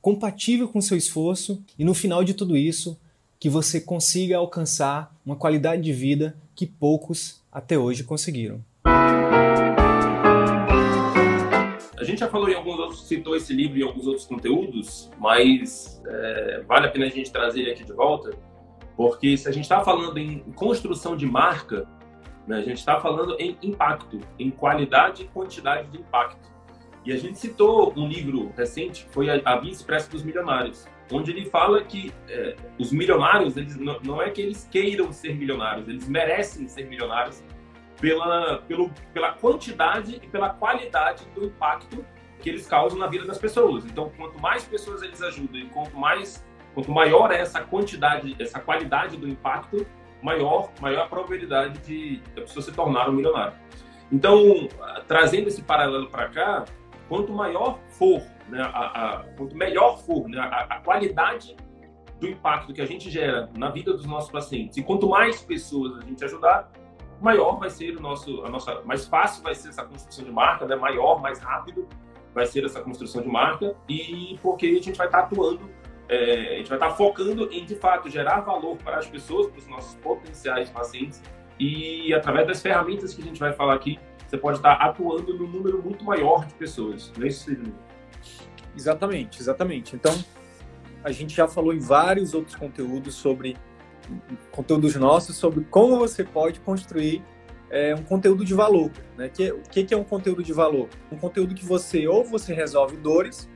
compatível com seu esforço e no final de tudo isso, que você consiga alcançar uma qualidade de vida que poucos até hoje conseguiram. A gente já falou em alguns outros, citou esse livro e alguns outros conteúdos, mas é, vale a pena a gente trazer ele aqui de volta, porque se a gente está falando em construção de marca, né, a gente está falando em impacto, em qualidade e quantidade de impacto. E a gente citou um livro recente, que foi A Via Expressa dos Milionários, onde ele fala que é, os milionários, eles, não, não, é que eles queiram ser milionários, eles merecem ser milionários pela, pelo, pela quantidade e pela qualidade do impacto que eles causam na vida das pessoas. Então, quanto mais pessoas eles ajudam e quanto mais quanto maior é essa quantidade, essa qualidade do impacto, maior maior a probabilidade de a pessoa se tornar um milionário. Então, trazendo esse paralelo para cá, quanto maior for, né, a, a, quanto melhor for né, a, a, qualidade do impacto que a gente gera na vida dos nossos pacientes. E quanto mais pessoas a gente ajudar, maior vai ser o nosso, a nossa, mais fácil vai ser essa construção de marca, né, maior, mais rápido vai ser essa construção de marca. E porque a gente vai estar atuando, é, a gente vai estar focando em de fato gerar valor para as pessoas, para os nossos potenciais pacientes. E através das ferramentas que a gente vai falar aqui você pode estar atuando num número muito maior de pessoas. Não é isso, Sidney? Exatamente, exatamente. Então, a gente já falou em vários outros conteúdos sobre conteúdos nossos sobre como você pode construir é, um conteúdo de valor. Né? Que, o que, que é um conteúdo de valor? Um conteúdo que você ou você resolve dores,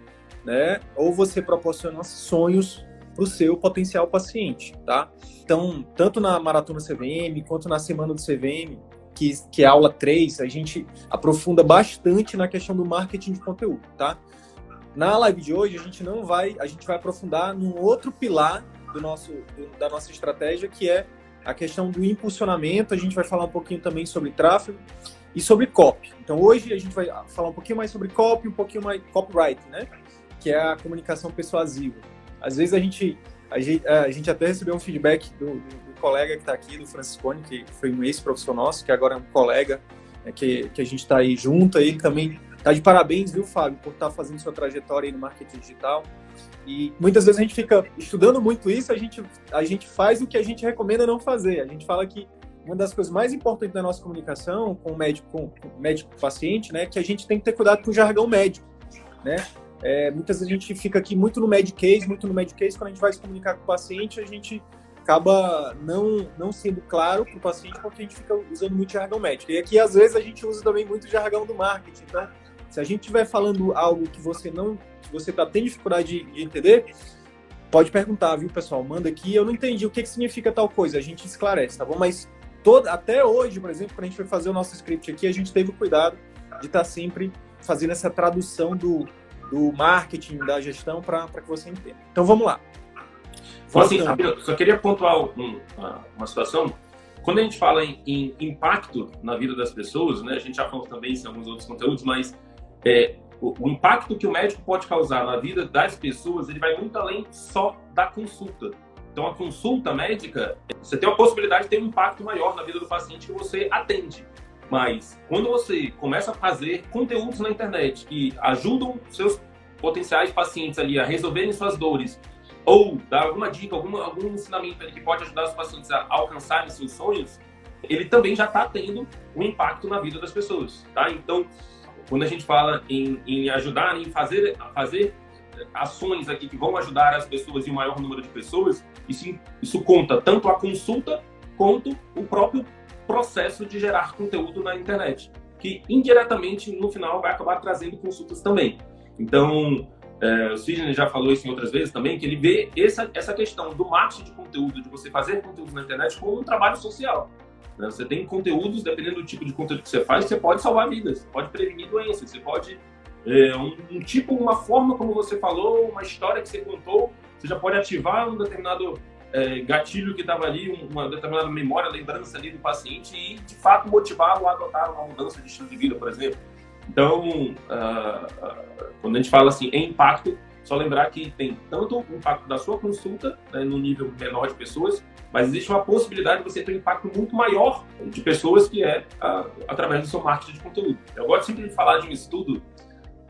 né? ou você proporciona sonhos para o seu potencial paciente, tá? Então, tanto na Maratona CVM quanto na Semana do CVM, que, que é a aula 3, a gente aprofunda bastante na questão do marketing de conteúdo, tá? Na live de hoje, a gente não vai, a gente vai aprofundar num outro pilar do nosso, do, da nossa estratégia, que é a questão do impulsionamento. A gente vai falar um pouquinho também sobre tráfego e sobre copy. Então, hoje a gente vai falar um pouquinho mais sobre copy, um pouquinho mais copyright, né? Que é a comunicação persuasiva. Às vezes a gente, a gente, a gente até recebeu um feedback do, do colega que está aqui, do Franciscone, que foi um ex-professor nosso, que agora é um colega é, que, que a gente está aí junto. Ele também está de parabéns, viu, Fábio, por estar tá fazendo sua trajetória aí no marketing digital. E muitas vezes a gente fica estudando muito isso, a gente, a gente faz o que a gente recomenda não fazer. A gente fala que uma das coisas mais importantes da nossa comunicação com o médico, com o médico paciente, né, é que a gente tem que ter cuidado com o jargão médico, né? É, muitas vezes a gente fica aqui muito no case, muito no case, quando a gente vai se comunicar com o paciente, a gente acaba não, não sendo claro para o paciente porque a gente fica usando muito jargão médico. E aqui, às vezes, a gente usa também muito jargão do marketing. Então, se a gente estiver falando algo que você não, que você tá, tem dificuldade de, de, entender, pode perguntar, viu, pessoal? Manda aqui. Eu não entendi o que, que significa tal coisa. A gente esclarece, tá bom? Mas todo, até hoje, por exemplo, quando a gente foi fazer o nosso script aqui, a gente teve o cuidado de estar tá sempre fazendo essa tradução do, do marketing, da gestão, para que você entenda. Então, vamos lá. Então, assim, só queria pontuar um, uma, uma, situação. Quando a gente fala em, em, impacto na vida das pessoas, né, a gente já falou também em alguns outros conteúdos, mas é, o, o, impacto que o médico pode causar na vida das pessoas, ele vai muito além só da consulta. Então, a consulta médica, você tem a possibilidade de ter um impacto maior na vida do paciente que você atende. Mas, quando você começa a fazer conteúdos na internet que ajudam seus potenciais pacientes ali a resolverem suas dores ou dar alguma dica, algum, algum ensinamento que pode ajudar os pacientes a alcançarem seus sonhos, ele também já está tendo um impacto na vida das pessoas, tá? Então, quando a gente fala em, em ajudar, em fazer, fazer ações aqui que vão ajudar as pessoas e o maior número de pessoas, isso, isso conta tanto a consulta quanto o próprio processo de gerar conteúdo na internet, que indiretamente no final vai acabar trazendo consultas também. Então, é, o Sidney já falou isso em outras vezes também, que ele vê essa, essa questão do marketing de conteúdo, de você fazer conteúdo na internet, como um trabalho social. Né? Você tem conteúdos, dependendo do tipo de conteúdo que você faz, você pode salvar vidas, pode prevenir doenças, você pode. É, um, um, tipo, uma forma como você falou, uma história que você contou, você já pode ativar um determinado é, gatilho que estava ali, uma determinada memória, lembrança ali do paciente e, de fato, motivá-lo a adotar uma mudança de estilo de vida, por exemplo. Então, uh, quando a gente fala assim em impacto, só lembrar que tem tanto o impacto da sua consulta, né, no nível menor de pessoas, mas existe uma possibilidade de você ter um impacto muito maior de pessoas que é uh, através do seu marketing de conteúdo. Eu gosto sempre de falar de um estudo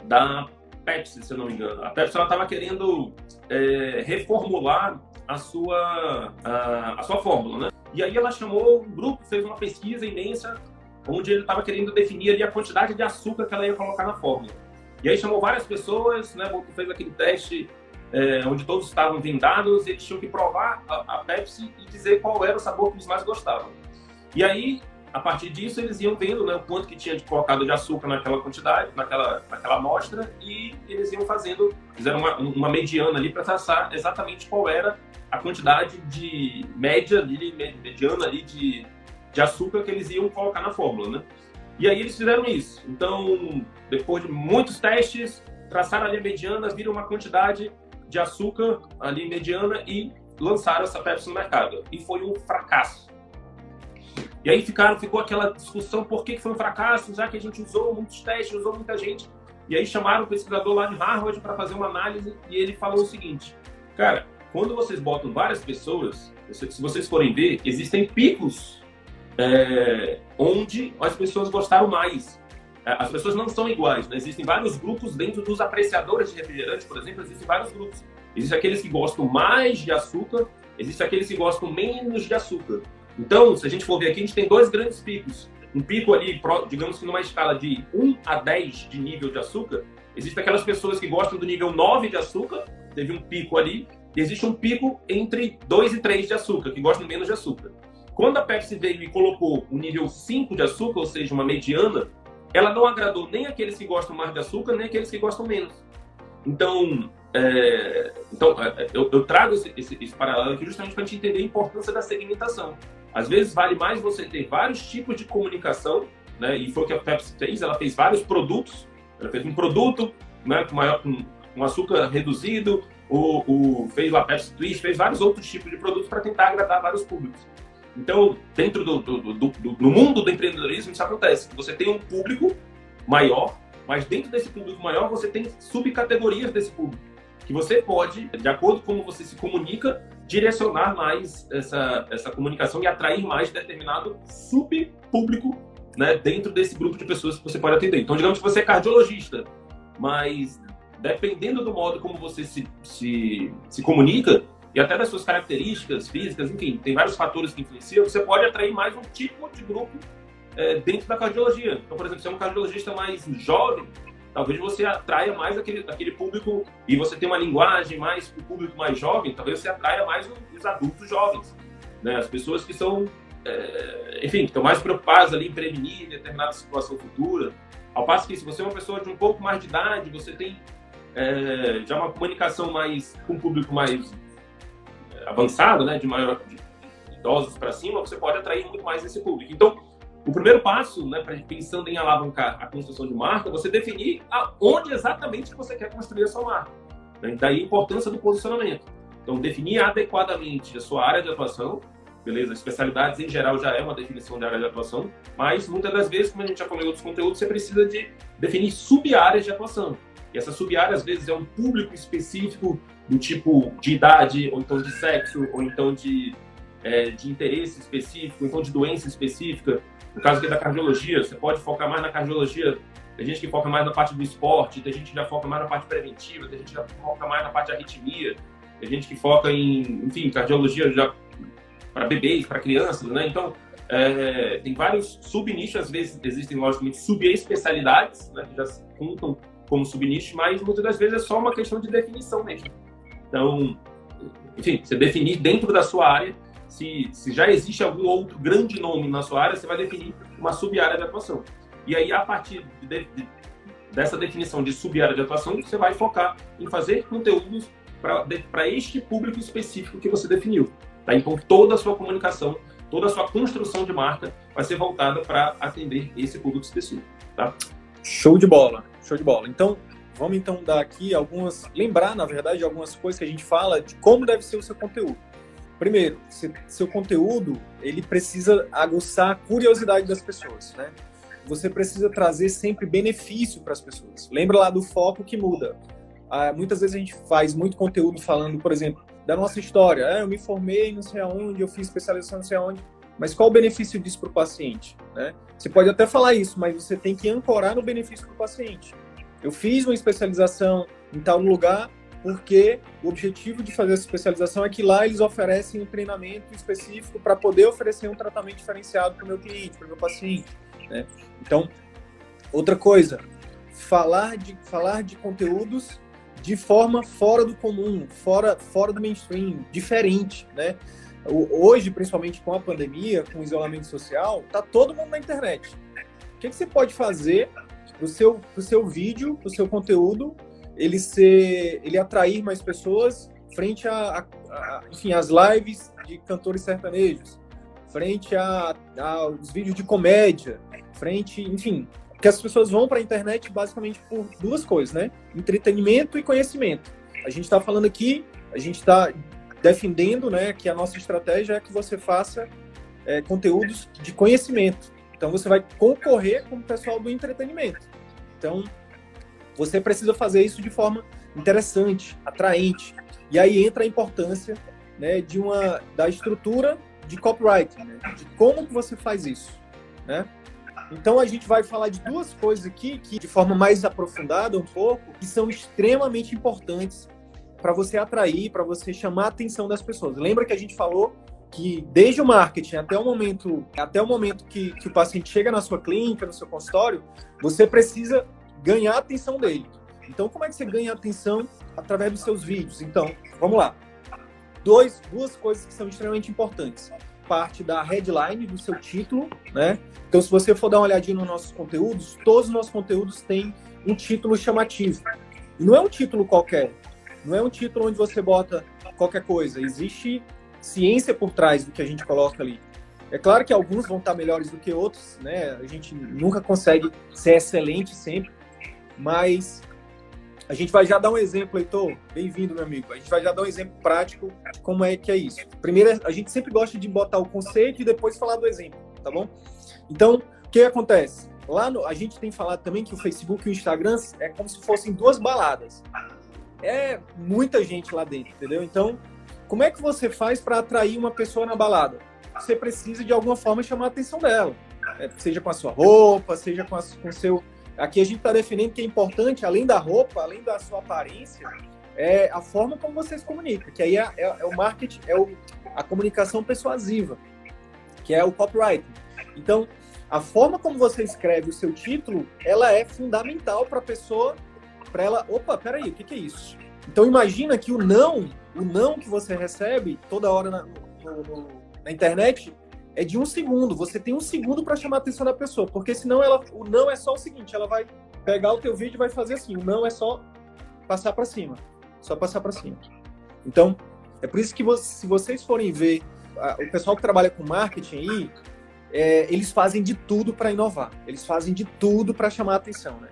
da Pepsi, se eu não me engano. A Pepsi estava querendo é, reformular a sua, a, a, sua fórmula, né? E aí ela chamou um grupo, fez uma pesquisa imensa, onde ele estava querendo definir ali a quantidade de açúcar que ela ia colocar na fórmula. E aí chamou várias pessoas, né? Fez aquele teste é, onde todos estavam vendados eles tinham que provar a, a Pepsi e dizer qual era o sabor que eles mais gostavam. E aí a partir disso eles iam vendo né, o quanto que tinha de colocado de açúcar naquela quantidade, naquela, naquela amostra, e eles iam fazendo, fizeram uma, uma mediana ali para traçar exatamente qual era a quantidade de média, de, mediana ali de, de açúcar que eles iam colocar na fórmula, né? E aí eles fizeram isso. Então, depois de muitos testes, traçaram a mediana, viram uma quantidade de açúcar ali mediana e lançaram essa Pepsi no mercado. E foi um fracasso e aí ficaram, ficou aquela discussão por que foi um fracasso, já que a gente usou muitos testes, usou muita gente. E aí chamaram o pesquisador lá de Harvard para fazer uma análise e ele falou o seguinte: cara, quando vocês botam várias pessoas, se vocês forem ver, existem picos é, onde as pessoas gostaram mais. É, as pessoas não são iguais, né? existem vários grupos dentro dos apreciadores de refrigerante, por exemplo, existem vários grupos. Existem aqueles que gostam mais de açúcar, existem aqueles que gostam menos de açúcar. Então, se a gente for ver aqui, a gente tem dois grandes picos. Um pico ali, digamos que numa escala de 1 a 10 de nível de açúcar, existem aquelas pessoas que gostam do nível 9 de açúcar, teve um pico ali, e existe um pico entre 2 e 3 de açúcar, que gostam menos de açúcar. Quando a Pepsi veio e colocou o nível 5 de açúcar, ou seja, uma mediana, ela não agradou nem aqueles que gostam mais de açúcar, nem aqueles que gostam menos. Então, é, então é, eu, eu trago esse, esse, esse, paralelo aqui justamente para a gente entender a importância da segmentação. Às vezes vale mais você ter vários tipos de comunicação, né? E foi o que a Pepsi fez. Ela fez vários produtos. Ela fez um produto, né? Com maior, com, com açúcar reduzido. O, o fez lá Pepsi Twist, fez vários outros tipos de produtos para tentar agradar vários públicos. Então, dentro do, do, do, do, no mundo do empreendedorismo, isso acontece. Você tem um público maior, mas dentro desse público maior, você tem subcategorias desse público que você pode, de acordo com como você se comunica, direcionar mais essa, essa comunicação e atrair mais determinado subpúblico né, dentro desse grupo de pessoas que você pode atender. Então, digamos que você é cardiologista, mas dependendo do modo como você se, se, se comunica, e até das suas características físicas, enfim, tem vários fatores que influenciam, você pode atrair mais um tipo de grupo é, dentro da cardiologia. Então, por exemplo, se é um cardiologista mais jovem, talvez você atraia mais aquele, aquele público e você tem uma linguagem mais para o público mais jovem, talvez você atraia mais os adultos jovens, né? As pessoas que são, é, enfim, que estão mais preocupadas ali em prevenir determinada situação futura. Ao passo que se você é uma pessoa de um pouco mais de idade, você tem é, já uma comunicação mais com um público mais avançado, né? De maior de idosos para cima, você pode atrair muito mais esse público. Então o primeiro passo, né, pra, pensando em alavancar a construção de marca, você definir onde exatamente você quer construir a sua marca. Né? Daí a importância do posicionamento. Então, definir adequadamente a sua área de atuação, beleza? Especialidades em geral já é uma definição de área de atuação, mas muitas das vezes, como a gente já falou em outros conteúdos, você precisa de definir sub-áreas de atuação. E essa sub-área, às vezes, é um público específico do tipo de idade, ou então de sexo, ou então de, é, de interesse específico, ou então de doença específica. No caso aqui da cardiologia, você pode focar mais na cardiologia. Tem gente que foca mais na parte do esporte, tem gente que já foca mais na parte preventiva, tem gente que já foca mais na parte de arritmia, tem gente que foca em, enfim, cardiologia já para bebês, para crianças, né? Então, é, tem vários subnichos, às vezes existem, logicamente, subespecialidades, né, que já contam como subnichos, mas muitas das vezes é só uma questão de definição mesmo. Então, enfim, você definir dentro da sua área se, se já existe algum outro grande nome na sua área, você vai definir uma sub-área de atuação. E aí, a partir de, de, dessa definição de sub-área de atuação, você vai focar em fazer conteúdos para este público específico que você definiu. Tá? Então, toda a sua comunicação, toda a sua construção de marca vai ser voltada para atender esse público específico. Tá? Show de bola, show de bola. Então, vamos então dar aqui algumas, lembrar, na verdade, algumas coisas que a gente fala de como deve ser o seu conteúdo. Primeiro, seu conteúdo, ele precisa aguçar a curiosidade das pessoas, né? Você precisa trazer sempre benefício para as pessoas. Lembra lá do foco que muda. Ah, muitas vezes a gente faz muito conteúdo falando, por exemplo, da nossa história. Ah, eu me formei não sei aonde, eu fiz especialização não sei aonde. Mas qual o benefício disso para o paciente? Né? Você pode até falar isso, mas você tem que ancorar no benefício para o paciente. Eu fiz uma especialização em tal lugar porque o objetivo de fazer essa especialização é que lá eles oferecem um treinamento específico para poder oferecer um tratamento diferenciado para o meu cliente, para o meu paciente. Né? Então, outra coisa, falar de, falar de conteúdos de forma fora do comum, fora, fora do mainstream, diferente, né? Hoje, principalmente com a pandemia, com o isolamento social, tá todo mundo na internet. O que, que você pode fazer o seu, seu vídeo, o seu conteúdo, ele ser, ele atrair mais pessoas frente a, a, a enfim, as lives de cantores sertanejos, frente a, a os vídeos de comédia, frente, enfim, que as pessoas vão para a internet basicamente por duas coisas, né? Entretenimento e conhecimento. A gente está falando aqui, a gente está defendendo, né, que a nossa estratégia é que você faça é, conteúdos de conhecimento. Então você vai concorrer com o pessoal do entretenimento. Então você precisa fazer isso de forma interessante, atraente. E aí entra a importância né, de uma da estrutura de copyright, né, de como que você faz isso, né? Então a gente vai falar de duas coisas aqui que, de forma mais aprofundada um pouco, que são extremamente importantes para você atrair, para você chamar a atenção das pessoas. Lembra que a gente falou que desde o marketing até o momento, até o momento que, que o paciente chega na sua clínica, no seu consultório, você precisa ganhar a atenção dele. Então, como é que você ganha atenção através dos seus vídeos? Então, vamos lá. Dois, duas coisas que são extremamente importantes parte da headline do seu título, né? Então, se você for dar uma olhadinha nos nossos conteúdos, todos os nossos conteúdos têm um título chamativo. E não é um título qualquer. Não é um título onde você bota qualquer coisa. Existe ciência por trás do que a gente coloca ali. É claro que alguns vão estar melhores do que outros, né? A gente nunca consegue ser excelente sempre, mas a gente vai já dar um exemplo, Heitor. Bem-vindo, meu amigo. A gente vai já dar um exemplo prático de como é que é isso. Primeiro, a gente sempre gosta de botar o conceito e depois falar do exemplo, tá bom? Então, o que acontece? Lá no, a gente tem falado também que o Facebook e o Instagram é como se fossem duas baladas. É muita gente lá dentro, entendeu? Então, como é que você faz para atrair uma pessoa na balada? Você precisa de alguma forma chamar a atenção dela. É, seja com a sua roupa, seja com, a, com seu Aqui a gente está definindo que é importante, além da roupa, além da sua aparência, é a forma como você se comunica, que aí é, é, é o marketing, é o, a comunicação persuasiva, que é o copyright. Então, a forma como você escreve o seu título, ela é fundamental para a pessoa, para ela, opa, peraí, o que, que, é isso? Então, imagina que o não, o não que você recebe toda hora na, no, no, na internet, é de um segundo. Você tem um segundo para chamar a atenção da pessoa, porque senão ela, o não é só o seguinte, ela vai pegar o teu vídeo e vai fazer assim. O não é só passar para cima, só passar para cima. Então, é por isso que você, se vocês forem ver a, o pessoal que trabalha com marketing aí, é, eles fazem de tudo para inovar. Eles fazem de tudo para chamar a atenção, né?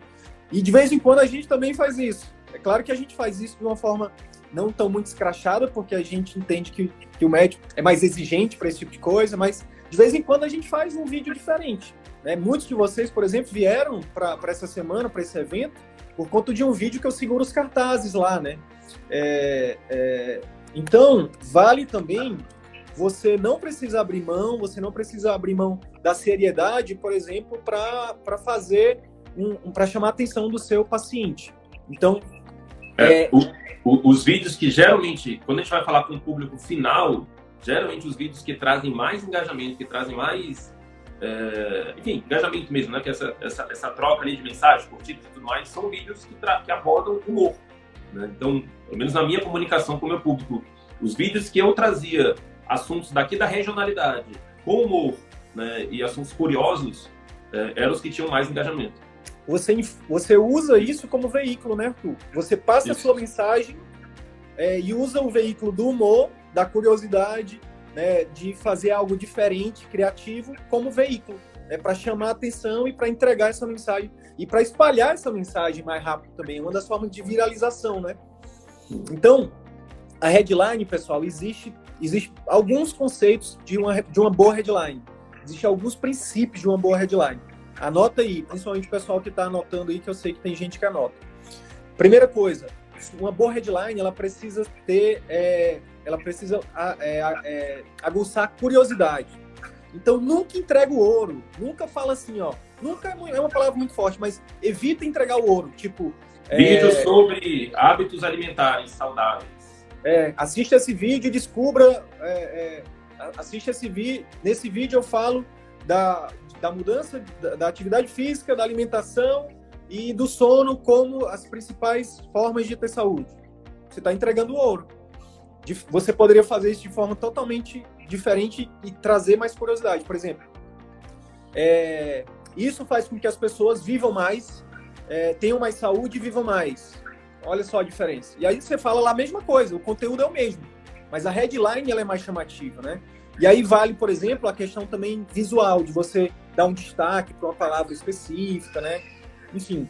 E de vez em quando a gente também faz isso. É claro que a gente faz isso de uma forma não tão muito escrachada, porque a gente entende que, que o médico é mais exigente para esse tipo de coisa, mas de vez em quando a gente faz um vídeo diferente. Né? Muitos de vocês, por exemplo, vieram para essa semana, para esse evento, por conta de um vídeo que eu seguro os cartazes lá, né? É, é, então, vale também você não precisa abrir mão, você não precisa abrir mão da seriedade, por exemplo, para fazer um, um para chamar a atenção do seu paciente. Então, é, é... O, o, os vídeos que geralmente, quando a gente vai falar com o público final, geralmente os vídeos que trazem mais engajamento, que trazem mais, é, enfim, engajamento mesmo, né? Que essa, essa, essa troca ali de mensagens, curtidas e tudo mais, são vídeos que, que abordam humor. Né? Então, pelo menos na minha comunicação com o meu público, os vídeos que eu trazia assuntos daqui da regionalidade, com humor né, e assuntos curiosos, é, eram os que tinham mais engajamento. Você, você usa isso como veículo, né, Arthur? Você passa isso. a sua mensagem é, e usa o veículo do humor da curiosidade, né, de fazer algo diferente, criativo, como veículo. é para chamar a atenção e para entregar essa mensagem e para espalhar essa mensagem mais rápido também. Uma das formas de viralização, né? Então, a headline, pessoal, existe, existe alguns conceitos de uma, de uma boa headline. Existem alguns princípios de uma boa headline. Anota aí, principalmente o pessoal que está anotando aí, que eu sei que tem gente que anota. Primeira coisa, uma boa headline, ela precisa ter, é, ela precisa é, é, aguçar curiosidade. Então, nunca entrega o ouro. Nunca fala assim, ó. Nunca é uma palavra muito forte, mas evita entregar o ouro. Tipo. Vídeo é... sobre hábitos alimentares saudáveis. É, assista esse vídeo e descubra. É, é, assista esse vídeo. Nesse vídeo eu falo da, da mudança da, da atividade física, da alimentação e do sono como as principais formas de ter saúde. Você está entregando ouro. Você poderia fazer isso de forma totalmente diferente e trazer mais curiosidade. Por exemplo, é, isso faz com que as pessoas vivam mais, é, tenham mais saúde e vivam mais. Olha só a diferença. E aí você fala lá a mesma coisa, o conteúdo é o mesmo, mas a headline ela é mais chamativa, né? E aí vale, por exemplo, a questão também visual, de você dar um destaque para uma palavra específica, né? Enfim.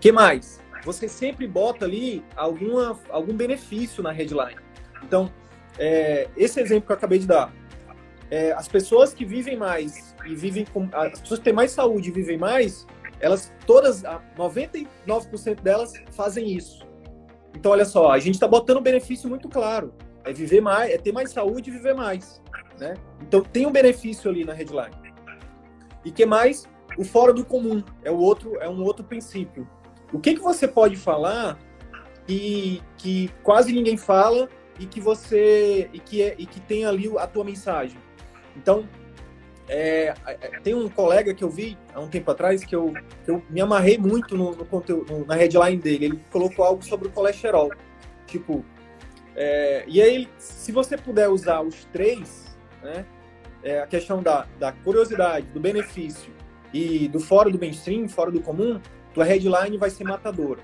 que mais? Você sempre bota ali alguma, algum benefício na headline. Então, é, esse exemplo que eu acabei de dar, é, as pessoas que vivem mais e vivem com. As pessoas que têm mais saúde e vivem mais, elas todas, 99% delas fazem isso. Então, olha só, a gente está botando um benefício muito claro. É viver mais, é ter mais saúde e viver mais. Né? Então, tem um benefício ali na headline. E que mais? O fora do comum é o outro, é um outro princípio. O que, que você pode falar que, que quase ninguém fala e que você e que, é, e que tem ali a tua mensagem? Então, é, é, tem um colega que eu vi há um tempo atrás que eu, que eu me amarrei muito no, no conteúdo, na headline dele. Ele colocou algo sobre o colesterol. Tipo, é, e aí, se você puder usar os três, né, é, a questão da, da curiosidade, do benefício e do fora do mainstream, fora do comum, tua headline vai ser matadora.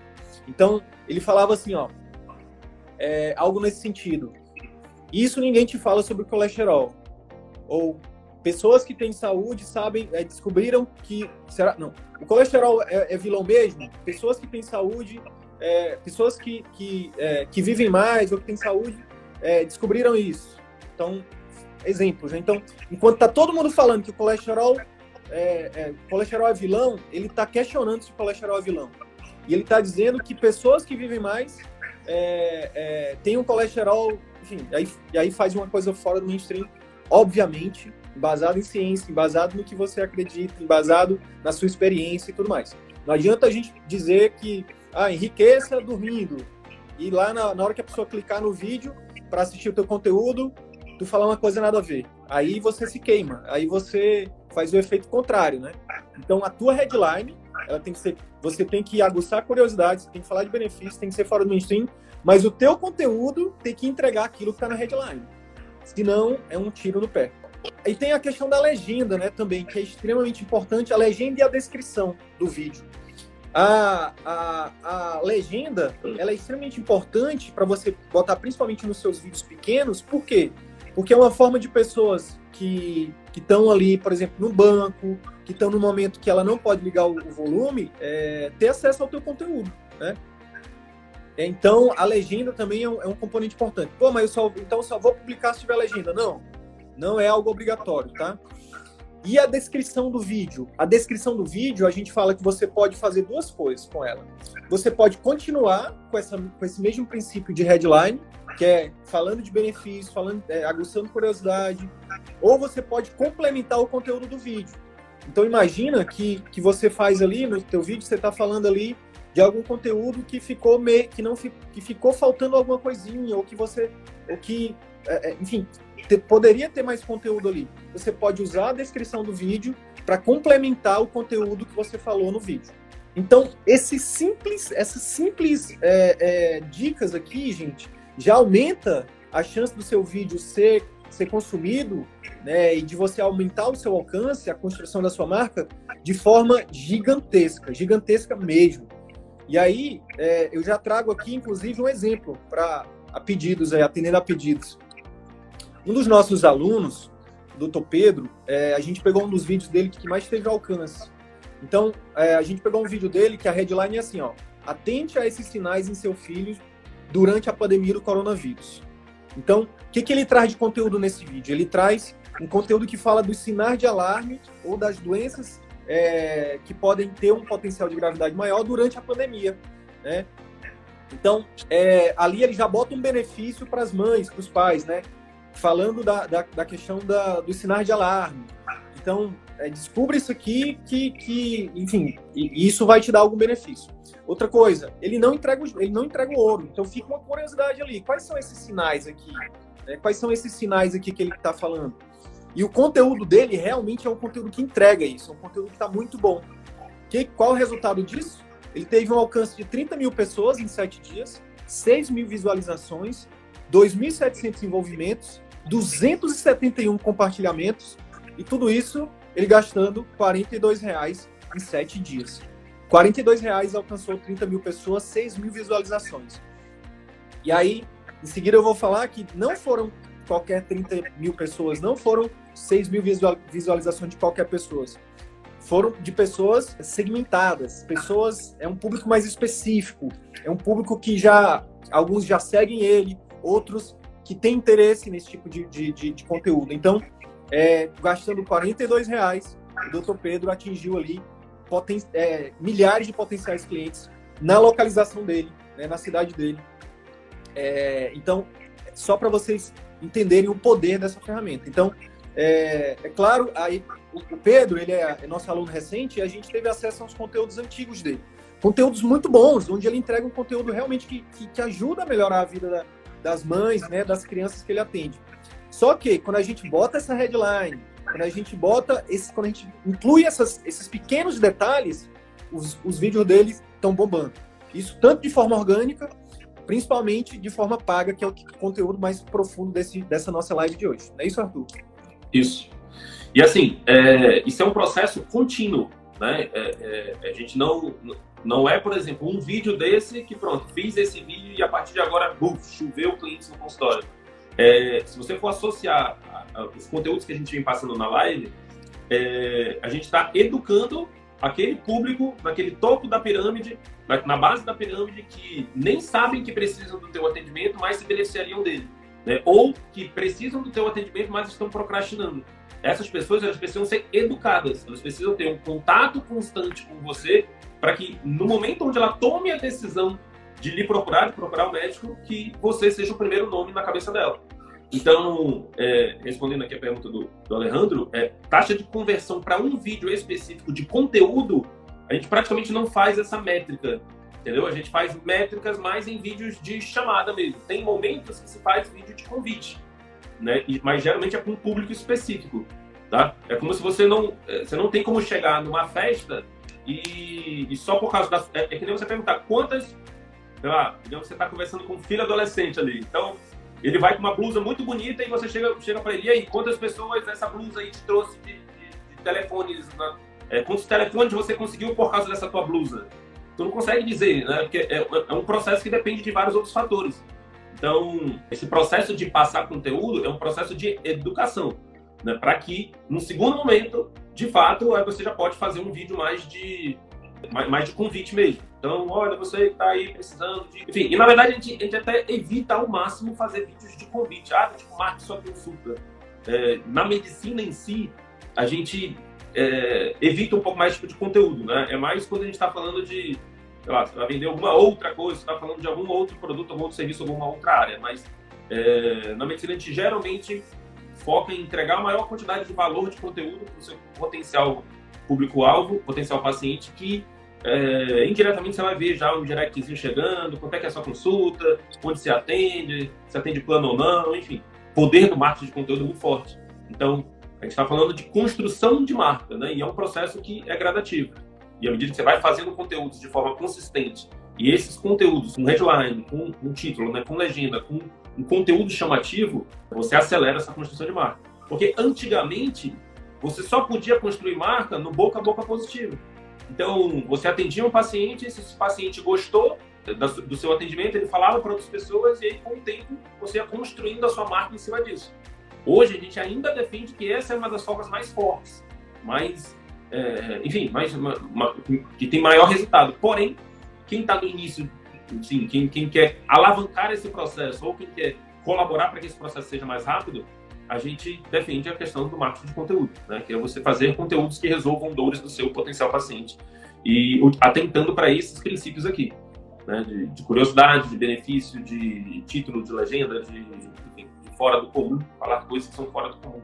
Então, ele falava assim, ó, é, algo nesse sentido. Isso ninguém te fala sobre colesterol. Ou pessoas que têm saúde sabem, é, descobriram que. Será, não. O colesterol é, é vilão mesmo? Pessoas que têm saúde, é, pessoas que, que, é, que vivem mais ou que têm saúde, é, descobriram isso. Então, exemplos. Né? Então, enquanto está todo mundo falando que o colesterol é, colesterol é vilão, ele está questionando se o colesterol é vilão. E ele está dizendo que pessoas que vivem mais têm um colesterol, enfim, aí, e aí faz uma coisa fora do mainstream, obviamente, embasado em ciência, embasado no que você acredita, embasado na sua experiência e tudo mais. Não adianta a gente dizer que ah, enriqueça dormindo e lá na, na hora que a pessoa clicar no vídeo para assistir o teu conteúdo, tu falar uma coisa nada a ver. Aí você se queima, aí você faz o efeito contrário, né? Então a tua headline, ela tem que ser, você tem que aguçar curiosidades, tem que falar de benefícios, tem que ser fora do mainstream, mas o teu conteúdo tem que entregar aquilo que está na headline. Senão é um tiro no pé. E tem a questão da legenda, né, também, que é extremamente importante, a legenda e a descrição do vídeo. A, a, a legenda, ela é extremamente importante para você botar principalmente nos seus vídeos pequenos, por quê? Porque é uma forma de pessoas que estão ali, por exemplo, no banco, que estão no momento que ela não pode ligar o, o volume, é, ter acesso ao teu conteúdo, né? Então, a legenda também é um, é um, componente importante. Pô, mas eu só, então eu só vou publicar se tiver legenda. Não, não é algo obrigatório, tá? E a descrição do vídeo? A descrição do vídeo, a gente fala que você pode fazer duas coisas com ela. Você pode continuar com, essa, com esse mesmo princípio de headline, que é falando de benefícios, falando, é, aguçando curiosidade, ou você pode complementar o conteúdo do vídeo. Então imagina que, que você faz ali no teu vídeo, você está falando ali de algum conteúdo que ficou meio, que não que ficou faltando alguma coisinha, ou que você, que, é, é enfim, te, poderia ter mais conteúdo ali. Você pode usar a descrição do vídeo para complementar o conteúdo que você falou no vídeo. Então, esse simples, essas simples é, é, dicas aqui, gente, já aumenta a chance do seu vídeo ser, ser consumido né, e de você aumentar o seu alcance, a construção da sua marca, de forma gigantesca, gigantesca mesmo. E aí, é, eu já trago aqui, inclusive, um exemplo para a pedidos, atendendo a pedidos. Um dos nossos alunos, doutor Pedro, é, a gente pegou um dos vídeos dele que mais teve alcance. Então, é, a gente pegou um vídeo dele que a headline é assim, ó. Atente a esses sinais em seu filho durante a pandemia do coronavírus. Então, o que, que ele traz de conteúdo nesse vídeo? Ele traz um conteúdo que fala dos sinais de alarme ou das doenças é, que podem ter um potencial de gravidade maior durante a pandemia, né? Então, é, ali ele já bota um benefício para as mães, para os pais, né? Falando da, da, da questão da, dos sinais de alarme. Então, é, descubra isso aqui que, que enfim, e, isso vai te dar algum benefício. Outra coisa, ele não entrega, ele não entrega o ouro. Então, fica uma curiosidade ali. Quais são esses sinais aqui? É, quais são esses sinais aqui que ele está falando? E o conteúdo dele realmente é um conteúdo que entrega isso, é um conteúdo que está muito bom. Que, qual o resultado disso? Ele teve um alcance de 30 mil pessoas em sete dias, 6 mil visualizações, 2.700 envolvimentos, 271 compartilhamentos, e tudo isso ele gastando 42 reais em sete dias. 42 reais alcançou 30 mil pessoas, 6 mil visualizações. E aí, em seguida eu vou falar que não foram qualquer 30 mil pessoas, não foram 6 mil visualizações de qualquer pessoa foram de pessoas segmentadas. Pessoas é um público mais específico, é um público que já alguns já seguem ele, outros que têm interesse nesse tipo de, de, de, de conteúdo. Então, é, gastando 42 reais, o Dr. Pedro atingiu ali poten, é, milhares de potenciais clientes na localização dele, né, na cidade dele. É, então, só para vocês entenderem o poder dessa ferramenta. Então, é, é claro, aí o Pedro, ele é, é nosso aluno recente e a gente teve acesso aos conteúdos antigos dele. Conteúdos muito bons, onde ele entrega um conteúdo realmente que, que, que ajuda a melhorar a vida da, das mães, né, das crianças que ele atende. Só que quando a gente bota essa headline, quando a gente bota esse, quando a gente inclui essas, esses pequenos detalhes, os, os vídeos dele estão bombando. Isso tanto de forma orgânica, principalmente de forma paga, que é o conteúdo mais profundo desse, dessa nossa live de hoje. Não é isso, Arthur? Isso. E assim, é, isso é um processo contínuo, né? É, é, a gente não, não é, por exemplo, um vídeo desse que pronto, fiz esse vídeo e a partir de agora, buf, choveu clientes no consultório. É, se você for associar a, a, os conteúdos que a gente vem passando na live, é, a gente está educando aquele público naquele topo da pirâmide, na, na, base da pirâmide, que nem sabem que precisam do teu atendimento, mas se beneficiariam dele. Né? Ou que precisam do teu atendimento, mas estão procrastinando essas pessoas elas precisam ser educadas, elas precisam ter um contato constante com você para que no momento onde ela tome a decisão de lhe procurar, de procurar o médico, que você seja o primeiro nome na cabeça dela. Então, é, respondendo aqui a pergunta do, do Alejandro, é, taxa de conversão para um vídeo específico de conteúdo, a gente praticamente não faz essa métrica, entendeu? A gente faz métricas mais em vídeos de chamada mesmo. Tem momentos que se faz vídeo de convite né? E, mas geralmente é com um público específico, tá? É como se você não, é, você não tem como chegar numa festa e, e só por causa da, é, é, que nem você perguntar quantas, sei lá, você está conversando com um filho adolescente ali, então ele vai com uma blusa muito bonita e você chega, chega para ele, e aí, quantas pessoas essa blusa aí te trouxe de, de, de telefones, né? é, quantos telefones você conseguiu por causa dessa tua blusa? Tu não consegue dizer, né? Porque é, é um processo que depende de vários outros fatores. Então, esse processo de passar conteúdo é um processo de educação, né? para que, no segundo momento, de fato, aí você já pode fazer um vídeo mais de mais de convite mesmo. Então, olha, você está aí precisando de. Enfim, e na verdade a gente, a gente, até evita ao máximo fazer vídeos de convite. Ah, tipo, marque sua consulta. É, na medicina em si, a gente é, evita um pouco mais tipo de conteúdo, né? É mais quando a gente está falando de sei lá, você vai vender alguma outra coisa, você está falando de algum outro produto, algum outro serviço, alguma outra área. Mas é, na medicina a gente geralmente foca em entregar a maior quantidade de valor de conteúdo para o seu potencial público-alvo, potencial paciente, que é, indiretamente você vai ver já um directzinho chegando, quanto é que é a sua consulta, onde se atende, se atende plano ou não, enfim. Poder do marketing de conteúdo é muito forte. Então, a gente está falando de construção de marca, né? E é um processo que é gradativo. E à medida que você vai fazendo conteúdos de forma consistente, e esses conteúdos, com headline, com um título, né, com legenda, com um conteúdo chamativo, você acelera essa construção de marca. Porque antigamente, você só podia construir marca no boca a boca positivo. Então, você atendia um paciente, se esse paciente gostou do seu atendimento, ele falava para outras pessoas, e aí, com o tempo, você ia construindo a sua marca em cima disso. Hoje a gente ainda defende que essa é uma das formas mais fortes, mais, é, enfim, mais, uma, uma, que tem maior resultado. Porém, quem está no início, sim, quem, quem quer alavancar esse processo ou quem quer colaborar para que esse processo seja mais rápido, a gente defende a questão do marketing de conteúdo, né? que é você fazer conteúdos que resolvam dores do seu potencial paciente e atentando para esses princípios aqui, né? de, de, curiosidade, de benefício, de título, de legenda, de, enfim, de fora do comum, falar coisas que são fora do comum.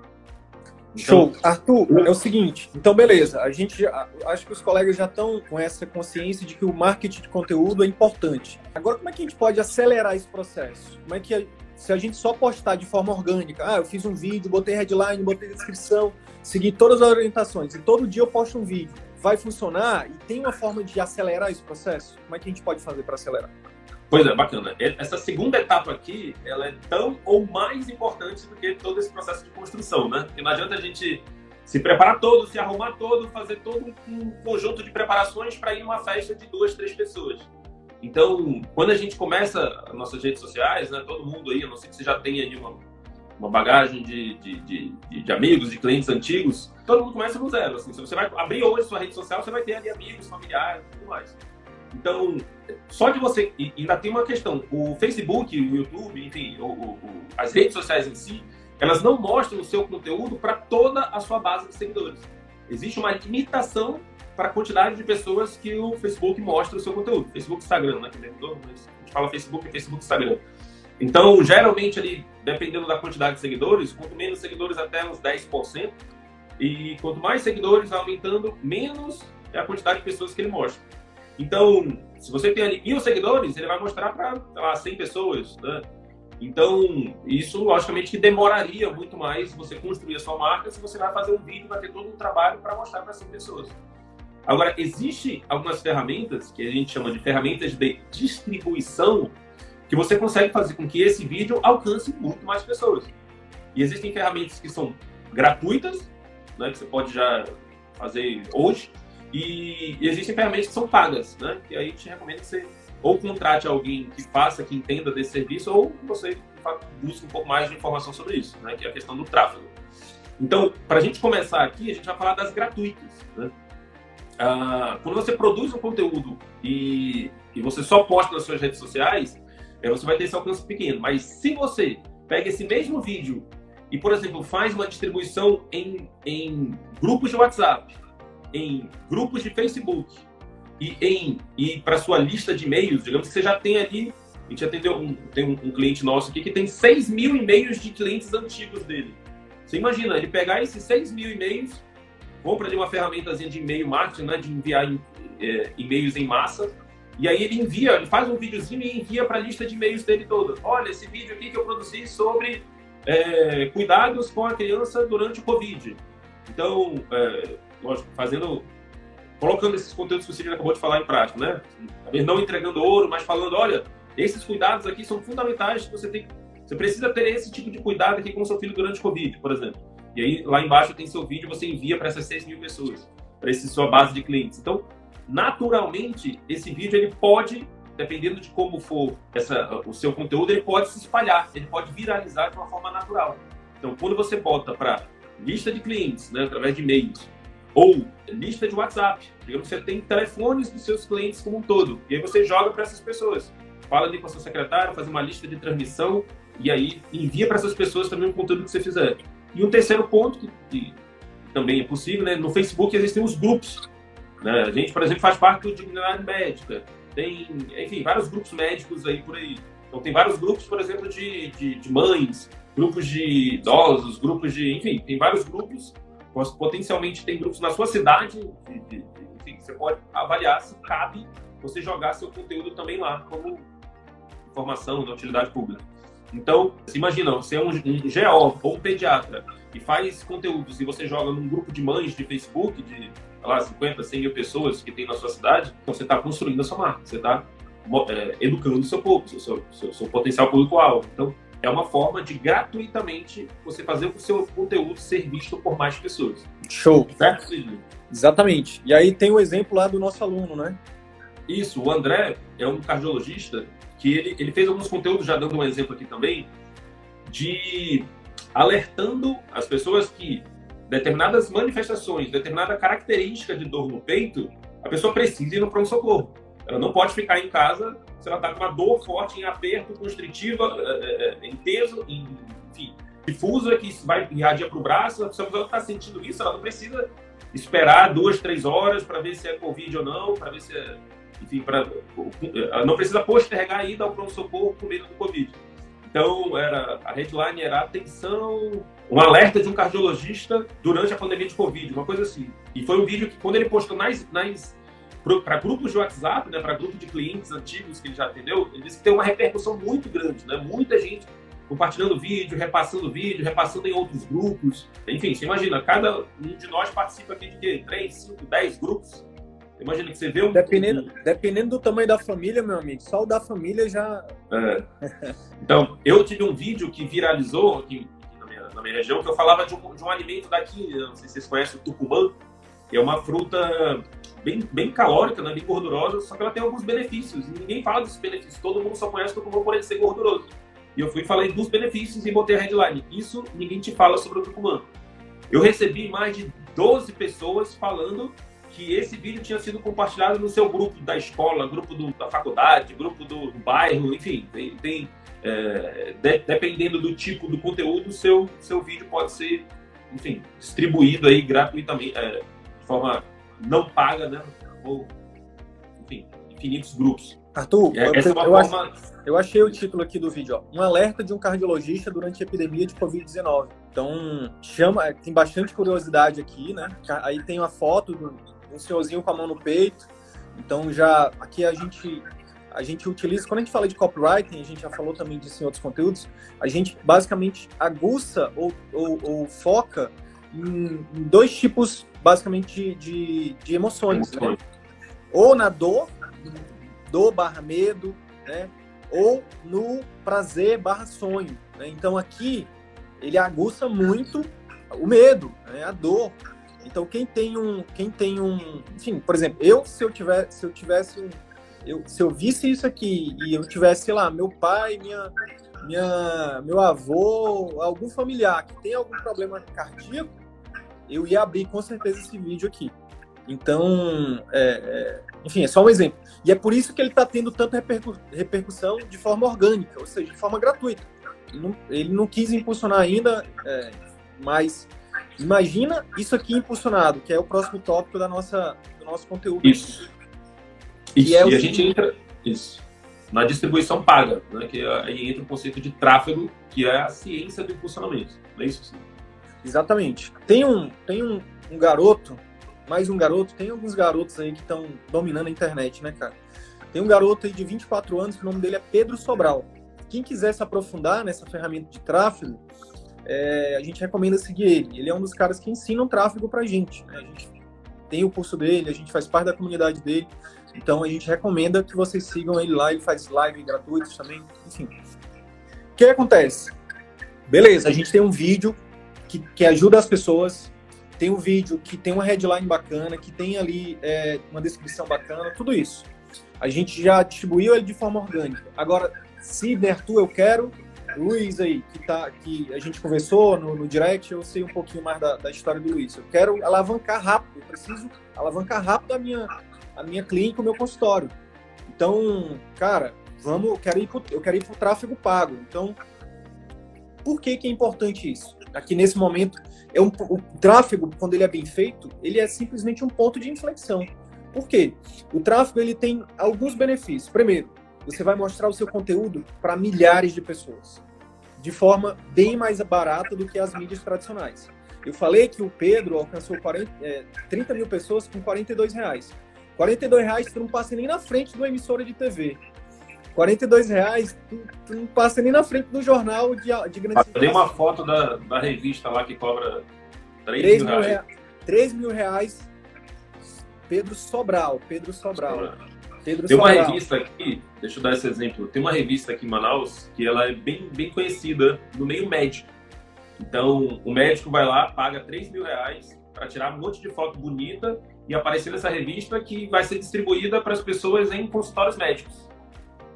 Então, Show. Arthur, é o seguinte, então beleza, a gente já, acho que os colegas já estão com essa consciência de que o marketing de conteúdo é importante. Agora, como é que a gente pode acelerar esse processo? Como é que se a gente só postar de forma orgânica, ah, eu fiz um vídeo, botei headline, botei descrição, segui todas as orientações e todo dia eu posto um vídeo, vai funcionar? E tem uma forma de acelerar esse processo? Como é que a gente pode fazer para acelerar? Pois é, bacana. Essa segunda etapa aqui, ela é tão ou mais importante do que todo esse processo de construção, né? Porque não adianta a gente se preparar todo, se arrumar todo, fazer todo um conjunto de preparações para ir numa festa de duas, três pessoas. Então, quando a gente começa as nossas redes sociais, né, todo mundo aí, a não ser que você já tenha aí uma, uma bagagem de, de, de, de, amigos, de clientes antigos, todo mundo começa no zero. Assim. Se você vai abrir hoje sua rede social, você vai ter ali amigos, familiares e tudo mais. Então, só de você. E ainda tem uma questão: o Facebook, o YouTube, enfim, o, o, as redes sociais em si, elas não mostram o seu conteúdo para toda a sua base de seguidores. Existe uma limitação para a quantidade de pessoas que o Facebook mostra o seu conteúdo. Facebook Instagram, né? A gente fala Facebook e Facebook Instagram. Então, geralmente ali, dependendo da quantidade de seguidores, quanto menos seguidores até uns 10%, e quanto mais seguidores aumentando, menos é a quantidade de pessoas que ele mostra. Então, se você tem ali mil seguidores, ele vai mostrar para 100 pessoas, né? Então, isso logicamente que demoraria muito mais você construir a sua marca se você vai fazer um vídeo, vai ter todo um trabalho para mostrar para 100 pessoas. Agora, existe algumas ferramentas que a gente chama de ferramentas de distribuição que você consegue fazer com que esse vídeo alcance muito mais pessoas. E existem ferramentas que são gratuitas, né, que você pode já fazer hoje, e existem ferramentas que são pagas, né, que aí te recomendo que você ou contrate alguém que faça, que entenda desse serviço, ou você busque um pouco mais de informação sobre isso, né, que é a questão do tráfego. Então, para a gente começar aqui, a gente vai falar das gratuitas. Né? ah, quando você produz um conteúdo e, e você só posta nas suas redes sociais, é, você vai ter esse alcance pequeno. Mas se você pega esse mesmo vídeo e, por exemplo, faz uma distribuição em, em grupos de WhatsApp, em grupos de Facebook e em e para sua lista de e-mails, digamos que você já tem ali, a gente atendeu um, tem um, um cliente nosso aqui que tem 6 mil e-mails de clientes antigos dele. Você imagina, ele pegar esses 6 mil e-mails compra ali uma ferramentazinha de e-mail marketing, né, de enviar é, e-mails em massa, e aí ele envia, ele faz um videozinho e envia para a lista de e-mails dele toda. Olha, esse vídeo aqui que eu produzi sobre é, cuidados com a criança durante o Covid. Então, é, lógico, fazendo, colocando esses conteúdos que o Cirilo acabou de falar em prática, né? Não entregando ouro, mas falando, olha, esses cuidados aqui são fundamentais, você tem, você precisa ter esse tipo de cuidado aqui com o seu filho durante o Covid, por exemplo. E aí lá embaixo tem seu vídeo, você envia para essas 6 mil pessoas, para essa sua base de clientes. Então, naturalmente, esse vídeo ele pode, dependendo de como for essa, o seu conteúdo, ele pode se espalhar, ele pode viralizar de uma forma natural. Então, quando você bota para lista de clientes, né, através de e-mails, ou lista de WhatsApp, digamos que você tem telefones dos seus clientes como um todo, e aí você joga para essas pessoas. Fala ali com a sua secretária, faz uma lista de transmissão, e aí envia para essas pessoas também o conteúdo que você fizer. E um terceiro ponto, que, que também é possível, né? no Facebook existem os grupos. Né? A gente, por exemplo, faz parte do Dignidade Médica. Tem, enfim, vários grupos médicos aí por aí. Então, tem vários grupos, por exemplo, de, de, de mães, grupos de idosos, grupos de. Enfim, tem vários grupos. Potencialmente tem grupos na sua cidade. De, de, enfim, você pode avaliar se cabe você jogar seu conteúdo também lá, como informação de utilidade pública. Então, imagina, você é um, um GO ou um pediatra e faz conteúdos e você joga num grupo de mães de Facebook de lá, 50, 100 mil pessoas que tem na sua cidade, então você está construindo a sua marca, você está é, educando o seu público, seu, seu, seu, seu potencial público-alvo. Então, é uma forma de gratuitamente você fazer o seu conteúdo ser visto por mais pessoas. Show. Certo, Exatamente. E aí tem o exemplo lá do nosso aluno, né? Isso, o André é um cardiologista que ele, ele fez alguns conteúdos, já dando um exemplo aqui também, de alertando as pessoas que determinadas manifestações, determinada característica de dor no peito, a pessoa precisa ir no pronto-socorro. Ela não pode ficar em casa se ela está com uma dor forte, em aperto, constritiva, é, em peso, em, enfim, difusa, que vai irradia para o braço. Se a está sentindo isso, ela não precisa esperar duas, três horas para ver se é Covid ou não, para ver se é. Enfim, não precisa postergar a ida ao pronto-socorro com medo do Covid. Então, era, a headline era atenção, um alerta de um cardiologista durante a pandemia de Covid, uma coisa assim. E foi um vídeo que, quando ele postou nas, nas para grupos de WhatsApp, né, para grupos de clientes antigos que ele já atendeu, ele disse que tem uma repercussão muito grande, né? Muita gente compartilhando vídeo, repassando vídeo, repassando em outros grupos. Enfim, você imagina, cada um de nós participa aqui de quê? 3, 5, 10 grupos. Imagina que você vê um. Dependendo, dependendo do tamanho da família, meu amigo, só o da família já. É. Então, eu tive um vídeo que viralizou aqui na minha, na minha região, que eu falava de um, de um alimento daqui, não sei se vocês conhecem o tucumã, que é uma fruta bem, bem calórica, né, bem gordurosa, só que ela tem alguns benefícios. E ninguém fala dos benefícios, todo mundo só conhece tucumã por ele ser gorduroso. E eu fui falei dos benefícios e botei a headline. Isso ninguém te fala sobre o tucumã. Eu recebi mais de 12 pessoas falando que esse vídeo tinha sido compartilhado no seu grupo da escola, grupo do, da faculdade, grupo do, do bairro, enfim, tem, tem é, de, dependendo do tipo do conteúdo, seu seu vídeo pode ser, enfim, distribuído aí gratuitamente, é, de forma não paga, né? Ou, enfim, infinitos grupos. Arthur, é, é uma eu, forma... eu achei o título aqui do vídeo, ó. Um alerta de um cardiologista durante a epidemia de Covid-19. Então, chama, tem bastante curiosidade aqui, né? Aí tem uma foto do, um senhorzinho com a mão no peito. Então já aqui a gente a gente utiliza quando a gente fala de copywriting, a gente já falou também disso em outros conteúdos. A gente basicamente aguça ou, ou, ou foca em, em, dois tipos basicamente de, de, de emoções, né? ou na dor, dor barra medo, né? ou no prazer barra sonho. Né? Então aqui ele aguça muito o medo, né? a dor, então quem tem um, quem tem um, enfim, por exemplo, eu se eu tiver, se eu tivesse um, eu, se eu visse isso aqui e eu tivesse, sei lá, meu pai, minha, minha, meu avô, algum familiar que tem algum problema cardíaco, eu ia abrir com certeza esse vídeo aqui. Então, é, é, enfim, é só um exemplo. E é por isso que ele está tendo tanta repercu repercussão de forma orgânica, ou seja, de forma gratuita. Ele não, ele não quis impulsionar ainda, é, mas Imagina isso aqui impulsionado, que é o próximo tópico da nossa, do nosso conteúdo. Isso. Isso. É e a gente entra isso, na distribuição paga, né? que aí entra o conceito de tráfego, que é a ciência do impulsionamento. Não é isso? Sim? Exatamente. Tem um, tem um, um garoto, mais um garoto, tem alguns garotos aí que estão dominando a internet, né, cara? Tem um garoto aí de 24 anos, que o nome dele é Pedro Sobral. Quem quiser se aprofundar nessa ferramenta de tráfego, é, a gente recomenda seguir ele. Ele é um dos caras que ensinam tráfego pra gente. Né? A gente tem o curso dele, a gente faz parte da comunidade dele. Então a gente recomenda que vocês sigam ele lá, ele faz live gratuitos também, enfim. O que acontece? Beleza, a gente tem um vídeo que, que ajuda as pessoas, tem um vídeo que tem uma headline bacana, que tem ali é, uma descrição bacana, tudo isso. A gente já distribuiu ele de forma orgânica. Agora, se Arthur, eu quero Luiz aí, que, tá, que a gente conversou no, no direct, eu sei um pouquinho mais da, da, história do Luiz. Eu quero alavancar rápido, eu preciso alavancar rápido a minha, a minha clínica, o meu consultório. Então, cara, vamos, eu quero ir pro, eu quero ir tráfego pago. Então, por que que é importante isso? Aqui nesse momento, é um, o tráfego, quando ele é bem feito, ele é simplesmente um ponto de inflexão. Por quê? O tráfego ele tem alguns benefícios. Primeiro, você vai mostrar o seu conteúdo para milhares de pessoas de forma bem mais barata do que as mídias tradicionais. Eu falei que o Pedro alcançou 40, é, 30 mil pessoas com 42 reais. 42 reais tu não passa nem na frente de uma emissora de TV. 42 reais tu, tu não passa nem na frente do jornal de, de grande ah, Tem uma foto da, da revista lá que cobra 3, 3 mil, reais. 3 mil reais. Pedro Sobral. Pedro Sobral. Sobral. Pedro Tem uma revista aqui, deixa eu dar esse exemplo. Tem uma revista aqui em Manaus que ela é bem, bem conhecida no meio médico. Então, o médico vai lá, paga 3 mil reais para tirar um monte de foto bonita e aparecer nessa revista que vai ser distribuída para as pessoas em consultórios médicos.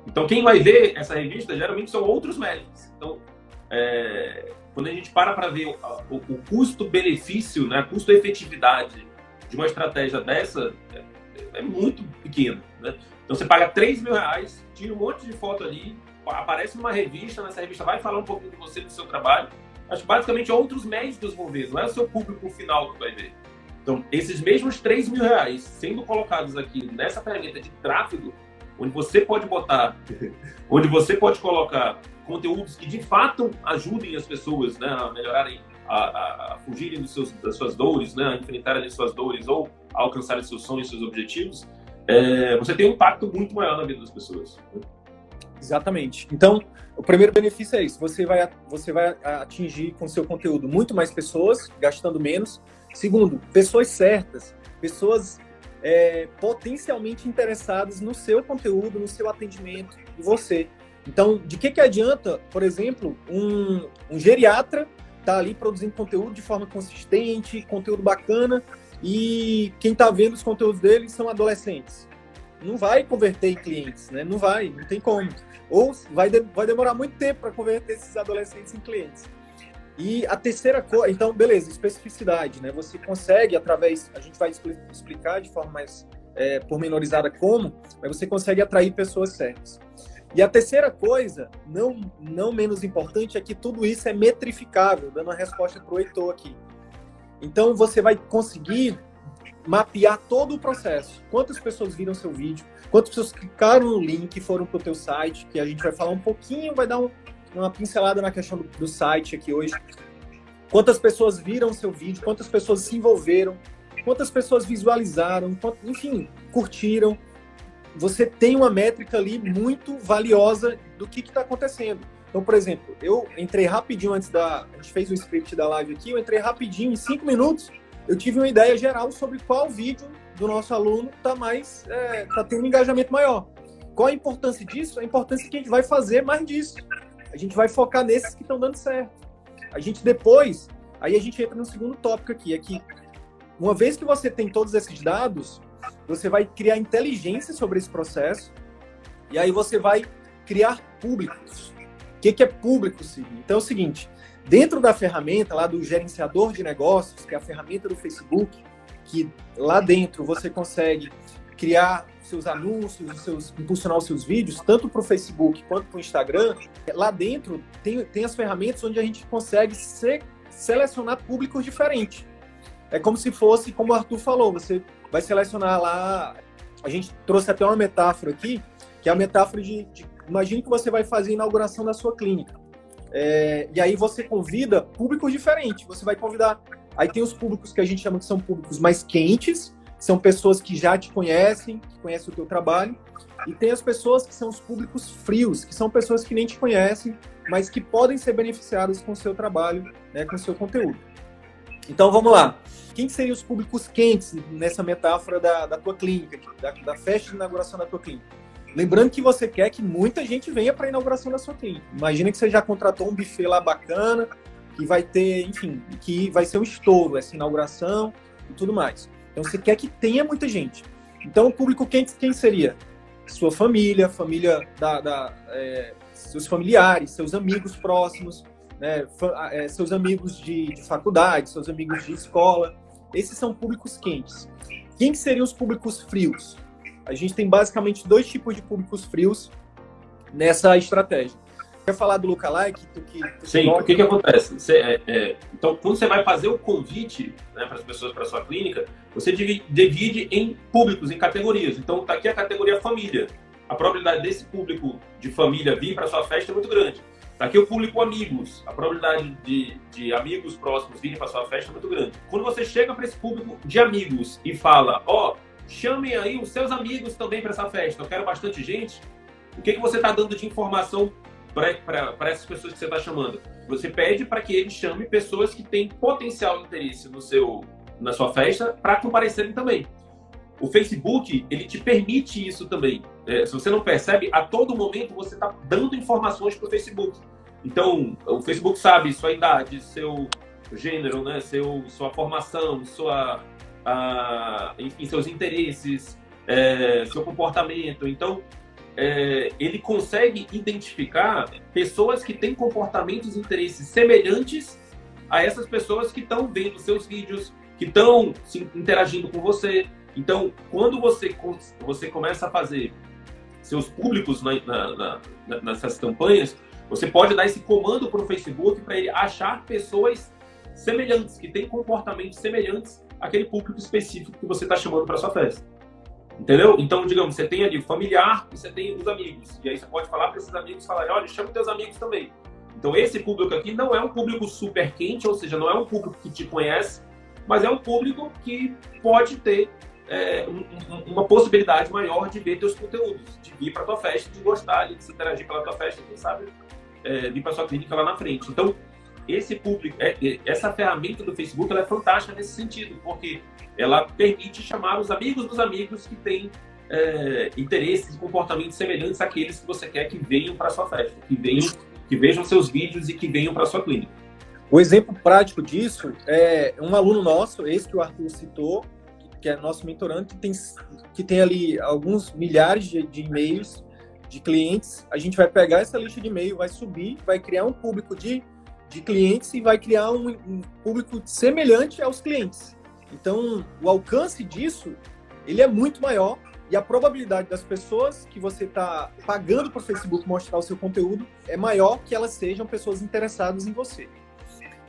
Então, quem vai ver essa revista geralmente são outros médicos. Então, é, quando a gente para para ver o, o, custo-benefício, né, custo-efetividade de uma estratégia dessa, é, é muito pequeno. Né? Então você paga 3 mil reais, tira um monte de foto ali, aparece numa revista, nessa revista vai falar um pouquinho de você, do seu trabalho. Que basicamente outros médicos vão ver, não é o seu público final que vai ver. Então, esses mesmos 3 mil reais sendo colocados aqui nessa ferramenta de tráfego, onde você pode botar, onde você pode colocar conteúdos que de fato ajudem as pessoas né, a melhorarem, a, a, a fugirem seus, das suas dores, né, a enfrentarem as suas dores ou a alcançarem seus sonhos, seus objetivos, é, você tem um impacto muito maior na vida das pessoas. Né? Exatamente. Então, o primeiro benefício é isso: você vai, você vai atingir com seu conteúdo muito mais pessoas, gastando menos. Segundo, pessoas certas, pessoas é, potencialmente interessadas no seu conteúdo, no seu atendimento, em você. Então, de que, que adianta, por exemplo, um, um geriatra tá ali produzindo conteúdo de forma consistente, conteúdo bacana, e quem está vendo os conteúdos dele são adolescentes? Não vai converter em clientes, né? Não vai, não tem como. Ou vai, de, vai demorar muito tempo para converter esses adolescentes em clientes. E a terceira coisa, então, beleza, especificidade, né? Você consegue, através, a gente vai explicar de forma mais é, pormenorizada como, mas você consegue atrair pessoas certas. E a terceira coisa, não, não menos importante, é que tudo isso é metrificável, dando a resposta para o Heitor aqui. Então você vai conseguir mapear todo o processo. Quantas pessoas viram seu vídeo, quantas pessoas clicaram no link foram para o teu site, que a gente vai falar um pouquinho, vai dar um, uma pincelada na questão do, do site aqui hoje. Quantas pessoas viram seu vídeo, quantas pessoas se envolveram, quantas pessoas visualizaram, enfim, curtiram, você tem uma métrica ali muito valiosa do que está acontecendo. Então, por exemplo, eu entrei rapidinho antes da. A gente fez o script da live aqui, eu entrei rapidinho, em cinco minutos, eu tive uma ideia geral sobre qual vídeo do nosso aluno está mais. É, tá tendo um engajamento maior. Qual a importância disso? A importância que a gente vai fazer mais disso. A gente vai focar nesses que estão dando certo. A gente depois. Aí a gente entra no segundo tópico aqui, é que uma vez que você tem todos esses dados, você vai criar inteligência sobre esse processo e aí você vai criar públicos. O que, que é público, Sidney? Então é o seguinte, dentro da ferramenta lá do gerenciador de negócios, que é a ferramenta do Facebook, que lá dentro você consegue criar seus anúncios, seus, impulsionar os seus vídeos, tanto para o Facebook quanto para o Instagram, lá dentro tem, tem as ferramentas onde a gente consegue se, selecionar públicos diferentes. É como se fosse, como o Arthur falou, você vai selecionar lá. A gente trouxe até uma metáfora aqui, que é a metáfora de, de imagine que você vai fazer a inauguração da sua clínica. É, e aí você convida públicos diferentes. Você vai convidar. Aí tem os públicos que a gente chama que são públicos mais quentes, são pessoas que já te conhecem, que conhecem o teu trabalho. E tem as pessoas que são os públicos frios, que são pessoas que nem te conhecem, mas que podem ser beneficiadas com o seu trabalho, né, com o seu conteúdo. Então vamos lá. Quem seriam os públicos quentes nessa metáfora da, da tua clínica, da, da festa de inauguração da tua clínica? Lembrando que você quer que muita gente venha para a inauguração da sua clínica. Imagina que você já contratou um buffet lá bacana, que vai ter, enfim, que vai ser um estouro essa inauguração e tudo mais. Então você quer que tenha muita gente. Então o público quente quem seria? Sua família, família da, da é, seus familiares, seus amigos próximos, né, é, seus amigos de, de faculdade, seus amigos de escola. Esses são públicos quentes. Quem que seriam os públicos frios? A gente tem basicamente dois tipos de públicos frios nessa estratégia. Quer falar do lookalike? Tu que, tu Sim, o que, que acontece? Você, é, é, então, quando você vai fazer o convite né, para as pessoas para sua clínica, você divide, divide, em públicos, em categorias. Então, está aqui a categoria família. A probabilidade desse público de família vir para sua festa é muito grande. Aqui o público amigos, a probabilidade de, de amigos próximos virem para sua festa é muito grande. Quando você chega para esse público de amigos e fala, ó, oh, chamem aí os seus amigos também para essa festa, eu quero bastante gente, o que, que você está dando de informação para essas pessoas que você está chamando? Você pede para que eles chamem pessoas que têm potencial interesse no seu, na sua festa para comparecerem também. O Facebook, ele te permite isso também. É, se você não percebe, a todo momento você está dando informações para o Facebook. Então, o Facebook sabe sua idade, seu gênero, né, seu, sua formação, sua, enfim, seus interesses, é, seu comportamento. Então, é, ele consegue identificar pessoas que têm comportamentos e interesses semelhantes a essas pessoas que estão vendo seus vídeos, que estão interagindo com você. Então, quando você, você começa a fazer seus públicos na, na, na, nessas campanhas, você pode dar esse comando para o Facebook para ele achar pessoas semelhantes, que têm comportamentos semelhantes àquele público específico que você está chamando para sua festa. Entendeu? Então, digamos, você tem ali o familiar e você tem os amigos. E aí você pode falar para esses amigos, falar, olha, chama teus amigos também. Então, esse público aqui não é um público super quente, ou seja, não é um público que te conhece, mas é um público que pode ter é, um, uma possibilidade maior de ver teus conteúdos, de vir para tua festa, de gostar, de se interagir pela tua festa, quem sabe é, vir para sua clínica lá na frente. Então, esse público, é, essa ferramenta do Facebook, é fantástica nesse sentido, porque ela permite chamar os amigos dos amigos que têm é, interesses e comportamentos semelhantes àqueles que você quer que venham para sua festa, que venham, que vejam seus vídeos e que venham para sua clínica. O exemplo prático disso é um aluno nosso, esse que o Arthur citou, que é nosso mentorante, que tem, que tem ali alguns milhares de, de e-mails de clientes. A gente vai pegar essa lista de e-mail, vai subir, vai criar um público de, de clientes e vai criar um, um público semelhante aos clientes. Então, o alcance disso, ele é muito maior e a probabilidade das pessoas que você está pagando para o Facebook mostrar o seu conteúdo é maior que elas sejam pessoas interessadas em você.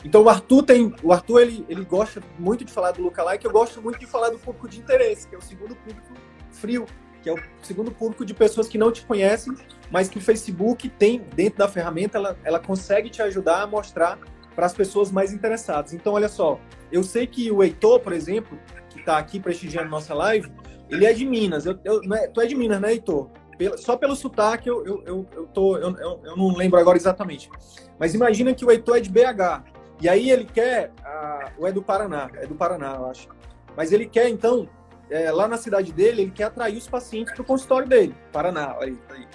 Então o Arthur tem, o Arthur ele, ele gosta muito de falar do lookalike, eu gosto muito de falar do público de interesse, que é o segundo público frio, que é o segundo público de pessoas que não te conhecem, mas que o Facebook tem dentro da ferramenta, ela, ela consegue te ajudar a mostrar para as pessoas mais interessadas. Então olha só, eu sei que o Heitor, por exemplo, que está aqui prestigiando nossa live, ele é de Minas. Eu, eu, é, tu é de Minas, né, Heitor? Pela, só pelo sotaque eu, eu, eu, eu, tô, eu, eu, não lembro agora exatamente. Mas imagina que o Heitor é de BH. E aí ele quer. Ah, ou é do Paraná, é do Paraná, eu acho. Mas ele quer, então, é, lá na cidade dele, ele quer atrair os pacientes para o consultório dele, Paraná. Aí, aí.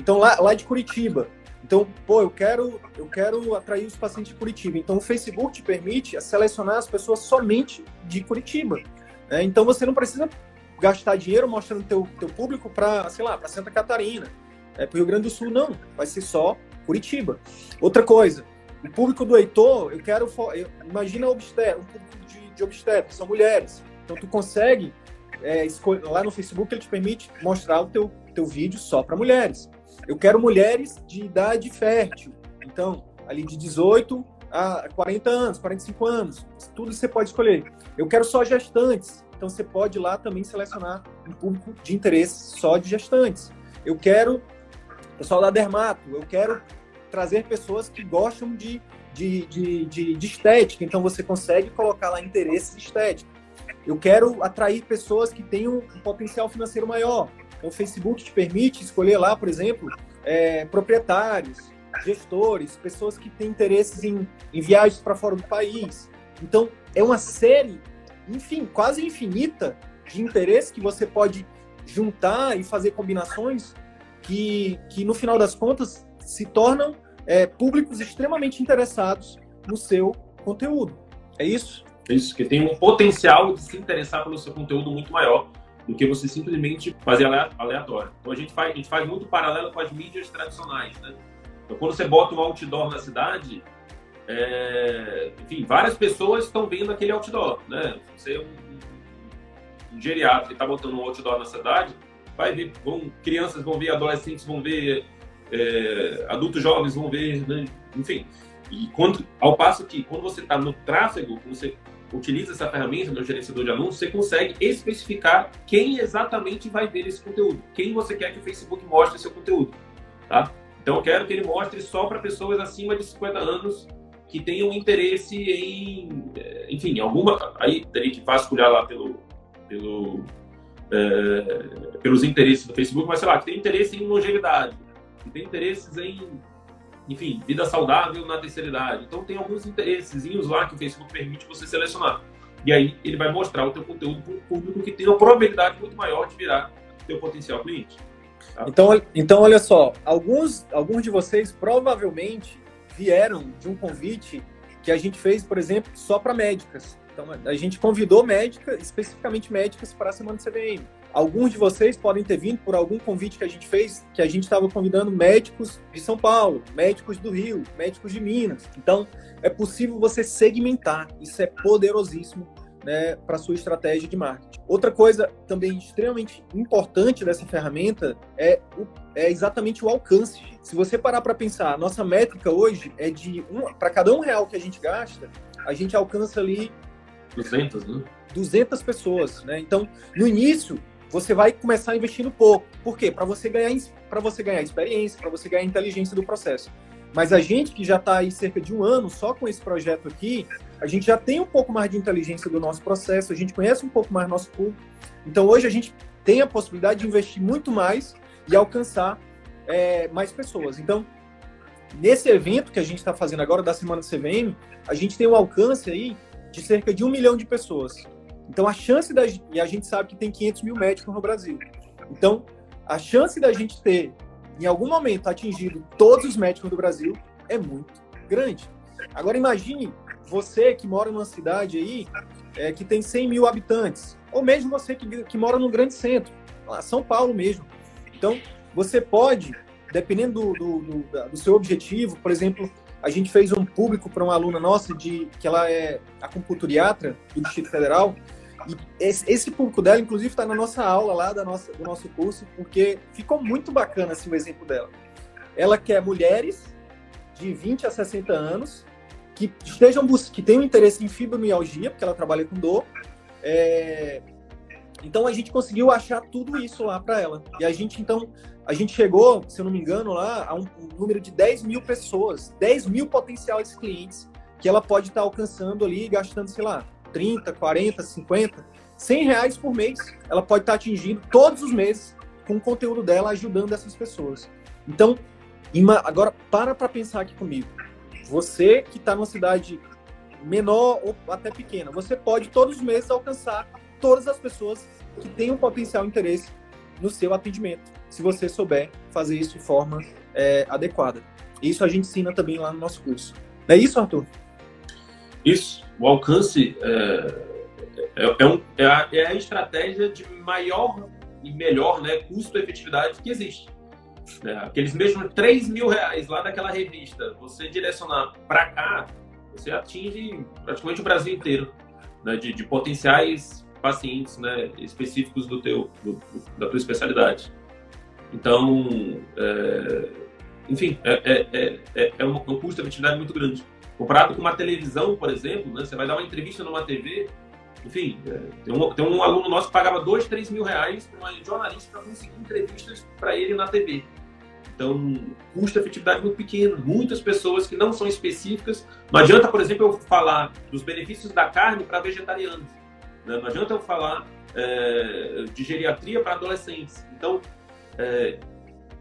Então, lá, lá de Curitiba. Então, pô, eu quero, eu quero atrair os pacientes de Curitiba. Então, o Facebook te permite selecionar as pessoas somente de Curitiba. Né? Então, você não precisa gastar dinheiro mostrando teu teu público para, sei lá, para Santa Catarina, é, para o Rio Grande do Sul não, vai ser só Curitiba. Outra coisa, o público do Heitor, eu quero, eu, imagina obstetra, um público de, de obstetra, são mulheres. Então, tu consegue é, lá no Facebook ele te permite mostrar o teu, teu vídeo só para mulheres. Eu quero mulheres de idade fértil. Então, ali de 18 a 40 anos, 45 anos, tudo você pode escolher. Eu quero só gestantes. Então, você pode lá também selecionar um público de interesse só de gestantes. Eu quero pessoal da dermato. Eu quero trazer pessoas que gostam de, de, de, de, de estética. Então, você consegue colocar lá interesse estético. Eu quero atrair pessoas que tenham um potencial financeiro maior. O Facebook te permite escolher lá, por exemplo, é, proprietários, gestores, pessoas que têm interesses em, em viagens para fora do país. Então, é uma série, enfim, quase infinita de interesses que você pode juntar e fazer combinações que, que no final das contas, se tornam é, públicos extremamente interessados no seu conteúdo. É isso? É isso, que tem um potencial de se interessar pelo seu conteúdo muito maior do que você simplesmente fazer aleatório. Então a gente faz, a gente faz muito paralelo com as mídias tradicionais, né? Então quando você bota um outdoor na cidade, é, enfim, várias pessoas estão vendo aquele outdoor, né? Você é um, um geriatra que está botando um outdoor na cidade, vai ver, vão, crianças vão ver, adolescentes vão ver, é, adultos jovens vão ver, né? enfim. E quando, ao passo que quando você está no tráfego, você utiliza essa ferramenta do gerenciador de anúncios, você consegue especificar quem exatamente vai ver esse conteúdo, quem você quer que o Facebook mostre seu conteúdo, tá? Então eu quero que ele mostre só para pessoas acima de 50 anos que tenham interesse em, eh, enfim, alguma, aí teria que vasculhar lá pelo, pelo é, pelos interesses do Facebook, mas sei lá, que tem interesse em longevidade, que tem interesses em enfim, vida saudável na terceira idade. Então tem alguns interessezinhos lá que o Facebook permite você selecionar. E aí ele vai mostrar o teu conteúdo para um público que tem uma probabilidade muito maior de virar teu potencial cliente. Tá? Então, então olha só, alguns, alguns de vocês provavelmente vieram de um convite que a gente fez, por exemplo, só para médicas. Então, a gente convidou médicas, especificamente médicas, para a semana de CVM. Alguns de vocês podem ter vindo por algum convite que a gente fez, que a gente estava convidando médicos de São Paulo, médicos do Rio, médicos de Minas. Então, é possível você segmentar. Isso é poderosíssimo né, para sua estratégia de marketing. Outra coisa também extremamente importante dessa ferramenta é, o, é exatamente o alcance. Se você parar para pensar, a nossa métrica hoje é de um, para cada um real que a gente gasta, a gente alcança ali 200, né? 200 pessoas, né? Então, no início, você vai começar investindo pouco. Por quê? Para você ganhar para você ganhar experiência, para você ganhar inteligência do processo. Mas a gente que já está aí cerca de um ano só com esse projeto aqui, a gente já tem um pouco mais de inteligência do nosso processo, a gente conhece um pouco mais nosso público. Então hoje a gente tem a possibilidade de investir muito mais e alcançar é, mais pessoas. Então, nesse evento que a gente está fazendo agora, da Semana CVM, a gente tem um alcance aí de cerca de um milhão de pessoas. Então, a chance da e a gente sabe que tem 500 mil médicos no Brasil. Então, a chance da gente ter, em algum momento, atingido todos os médicos do Brasil é muito grande. Agora, imagine você que mora numa cidade aí é, que tem 100 mil habitantes, ou mesmo você que, que mora num grande centro, São Paulo mesmo. Então, você pode, dependendo do, do, do, do seu objetivo, por exemplo, a gente fez um público para uma aluna nossa de que ela é acupunturiatra do Distrito Federal e esse, esse público dela, inclusive, está na nossa aula lá da nossa, do nosso curso, porque ficou muito bacana assim, o exemplo dela. Ela quer mulheres de 20 a 60 anos que estejam que tenham interesse em fibromialgia, porque ela trabalha com dor. É... Então a gente conseguiu achar tudo isso lá para ela. E a gente então a gente chegou, se eu não me engano, lá a um, um número de 10 mil pessoas, 10 mil potenciais clientes que ela pode estar tá alcançando ali, gastando, sei lá, 30, 40, 50, 100 reais por mês, ela pode estar atingindo todos os meses com o conteúdo dela ajudando essas pessoas. Então, agora para para pensar aqui comigo. Você que está numa cidade menor ou até pequena, você pode todos os meses alcançar todas as pessoas que têm um potencial interesse no seu atendimento, se você souber fazer isso de forma é, adequada. Isso a gente ensina também lá no nosso curso. Não é isso, Arthur? Isso, o alcance é, é, é, um, é, a, é a estratégia de maior e melhor né, custo-efetividade que existe. É, aqueles mesmos 3 mil reais lá daquela revista, você direcionar para cá, você atinge praticamente o Brasil inteiro né, de, de, potenciais pacientes né, específicos do teu, do, da tua especialidade. Então, é, enfim, é, é, é, é um, um custo-efetividade muito grande. Comparado com uma televisão, por exemplo, né? você vai dar uma entrevista numa TV, enfim, é, tem, um, tem um aluno nosso que pagava dois, três mil reais para uma jornalista para conseguir entrevistas para ele na TV. Então, custo-efetividade muito pequeno. Muitas pessoas que não são específicas. Não adianta, por exemplo, eu falar dos benefícios da carne para vegetarianos. Né? Não adianta eu falar é, de geriatria para adolescentes. Então, é,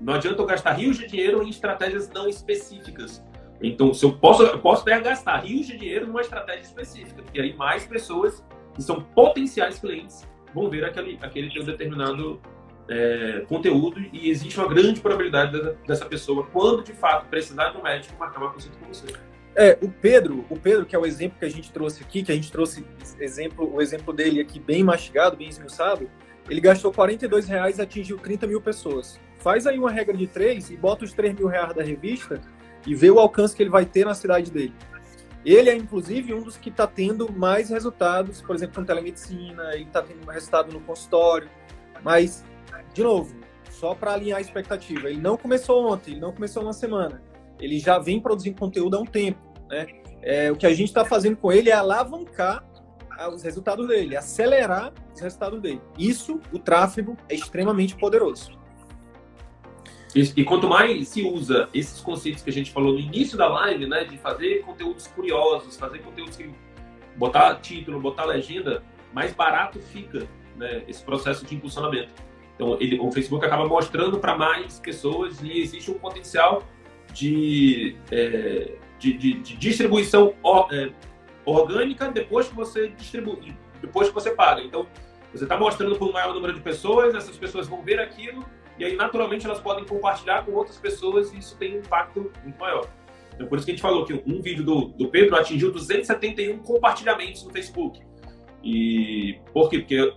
não adianta eu gastar rios de dinheiro em estratégias não específicas. Então, se eu posso, eu posso até gastar rios de dinheiro numa estratégia específica, porque aí mais pessoas que são potenciais clientes vão ver aquele, aquele determinado é, conteúdo e existe uma grande probabilidade dessa pessoa, quando de fato precisar um médico, marcar uma consulta com você. É, o Pedro, o Pedro, que é o exemplo que a gente trouxe aqui, que a gente trouxe exemplo, o exemplo dele aqui bem mastigado, bem esmiuçado, ele gastou 42 reais e atingiu 30 mil pessoas. Faz aí uma regra de três e bota os 3 mil reais da revista e ver o alcance que ele vai ter na cidade dele. Ele é, inclusive, um dos que está tendo mais resultados, por exemplo, com telemedicina, ele está tendo resultado no consultório. Mas, de novo, só para alinhar a expectativa, ele não começou ontem, ele não começou uma semana. Ele já vem produzindo conteúdo há um tempo. Né? É, o que a gente está fazendo com ele é alavancar os resultados dele, acelerar os resultados dele. Isso, o tráfego, é extremamente poderoso. E, e, quanto mais se usa esses conceitos que a gente falou no início da live, né, de fazer conteúdos curiosos, fazer conteúdos que botar título, botar legenda, mais barato fica né, esse processo de impulsionamento. Então, ele, o Facebook acaba mostrando para mais pessoas e existe um potencial de, é, de, de, de, distribuição é, orgânica depois que você distribui, depois que você paga. Então, você está mostrando para um maior número de pessoas, essas pessoas vão ver aquilo e aí naturalmente elas podem compartilhar com outras pessoas e isso tem um impacto muito maior. Então, por isso que a gente falou que um vídeo do, do Pedro atingiu 271 compartilhamentos no Facebook. E por quê? Porque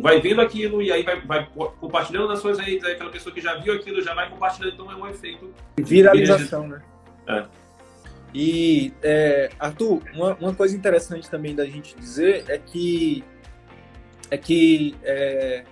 vai vendo aquilo e aí vai, vai, compartilhando nas suas redes, aí aquela pessoa que já viu aquilo já vai compartilhando, então é um efeito. Viralização, né? É. E, é, Arthur, uma, uma, coisa interessante também da gente dizer é que, é que é,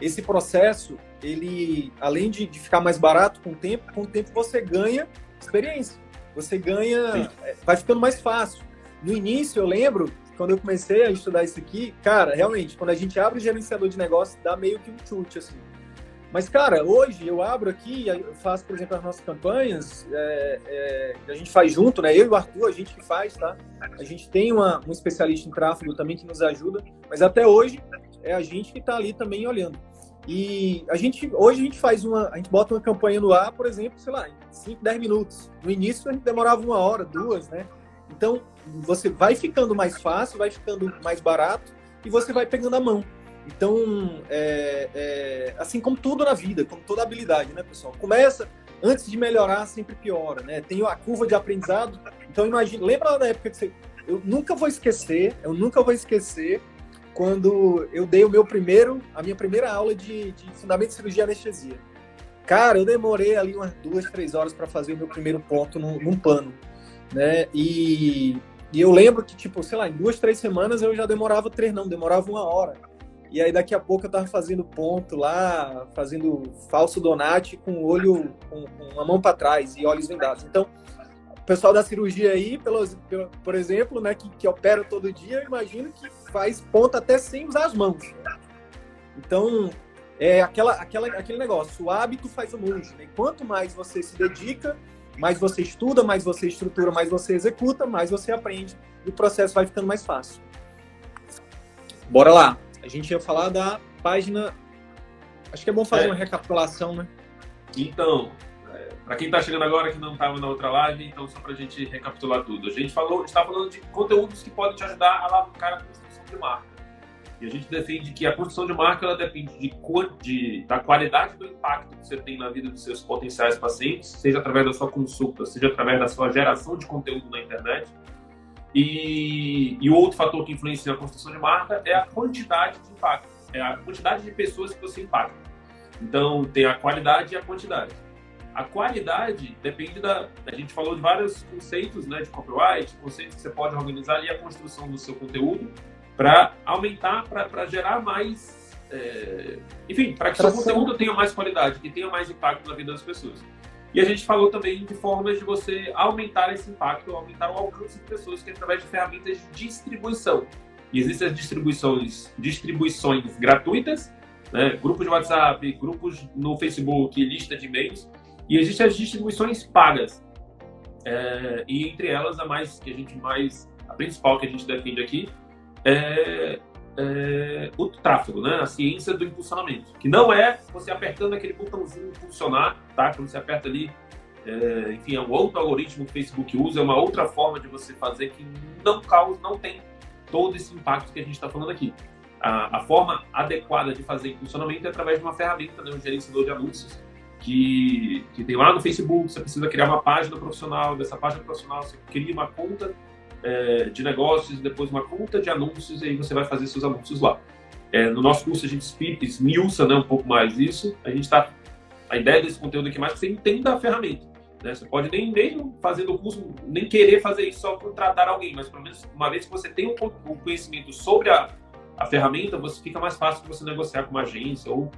esse processo, ele, além de, de, ficar mais barato com o tempo, com o tempo você ganha experiência. Você ganha, é, vai ficando mais fácil. No início, eu lembro quando eu comecei a estudar isso aqui, cara, realmente, quando a gente abre o gerenciador de negócio, dá meio que um chute, assim. Mas, cara, hoje eu abro aqui, eu faço, por exemplo, as nossas campanhas, é, é, a gente faz junto, né? Eu e o Arthur, a gente que faz, tá? A gente tem uma, um especialista em tráfego também que nos ajuda, mas até hoje é a gente que está ali também olhando. E a gente, hoje a gente faz uma, a gente bota uma campanha no ar, por exemplo, sei lá, em 5, 10 minutos. No início a gente demorava uma hora, duas, né? Então, você vai ficando mais fácil, vai ficando mais barato e você vai pegando a mão. Então, é, é, assim como tudo na vida, como toda habilidade, né, pessoal? Começa, antes de melhorar, sempre piora, né? Tem a curva de aprendizado. Então, imagina, lembra da época que você. Eu nunca vou esquecer, eu nunca vou esquecer quando eu dei o meu primeiro, a minha primeira aula de, de fundamento de cirurgia e anestesia. Cara, eu demorei ali umas duas, três horas para fazer o meu primeiro ponto num, num plano, né? E, e eu lembro que, tipo, sei lá, em duas, três semanas eu já demorava três, não, demorava uma hora. E aí daqui a pouco eu tava fazendo ponto lá, fazendo falso donate com o olho, com, com uma mão para trás e olhos vendados. Então, o pessoal da cirurgia aí, pelos, por exemplo, né, que, que opera todo dia, eu imagino que faz ponto até sem usar as mãos. Então, é aquela, aquela, aquele negócio, o hábito faz o monge. Né? Quanto mais você se dedica, mais você estuda, mais você estrutura, mais você executa, mais você aprende e o processo vai ficando mais fácil. Bora lá a gente ia falar da página. Acho que é bom fazer é. uma recapitulação, né? Então, para quem está chegando agora que não estava na outra live, então só para a gente recapitular tudo. A gente falou, está falando de conteúdos que podem te ajudar a alavancar a construção de marca. E a gente defende que a construção de marca ela depende de, de, da qualidade do impacto que você tem na vida dos seus potenciais pacientes, seja através da sua consulta, seja através da sua geração de conteúdo na internet, e, e outro fator que influencia na construção de marca é a quantidade de impacto, é a quantidade de pessoas que você impacta. Então, tem a qualidade e a quantidade. A qualidade depende da. A gente falou de vários conceitos né, de copyright, conceitos que você pode organizar ali a construção do seu conteúdo para aumentar, para gerar mais. É, enfim, para que o seu conteúdo tenha mais qualidade, que tenha mais impacto na vida das pessoas. E a gente falou também de formas de você aumentar esse impacto, aumentar o alcance de pessoas, que é através de ferramentas de distribuição. E existem as distribuições, distribuições gratuitas, né? grupos de WhatsApp, grupos no Facebook, lista de e-mails, e existem as distribuições pagas. É, e entre elas, a mais que a gente mais, a principal que a gente defende aqui é é, o tráfego, né? A ciência do impulsionamento, que não é você apertando aquele botãozinho impulsionar, tá? Quando você aperta ali, é, enfim, é um outro algoritmo que o Facebook usa, é uma outra forma de você fazer que não causa, não tem todo esse impacto que a gente está falando aqui. A, a, forma adequada de fazer impulsionamento é através de uma ferramenta, né, um gerenciador de anúncios, que, que tem lá no Facebook, você precisa criar uma página profissional, dessa página profissional você cria uma conta é, de negócios, depois uma conta de anúncios e aí você vai fazer seus anúncios lá. É, no nosso curso a gente esmiuça né, um pouco mais isso. A gente está a ideia desse conteúdo aqui mais é que você entenda a ferramenta. Né? Você pode nem mesmo fazendo o curso, nem querer fazer isso só contratar alguém, mas pelo menos uma vez que você tem um, conhecimento sobre a, a ferramenta, você fica mais fácil você negociar com uma agência ou,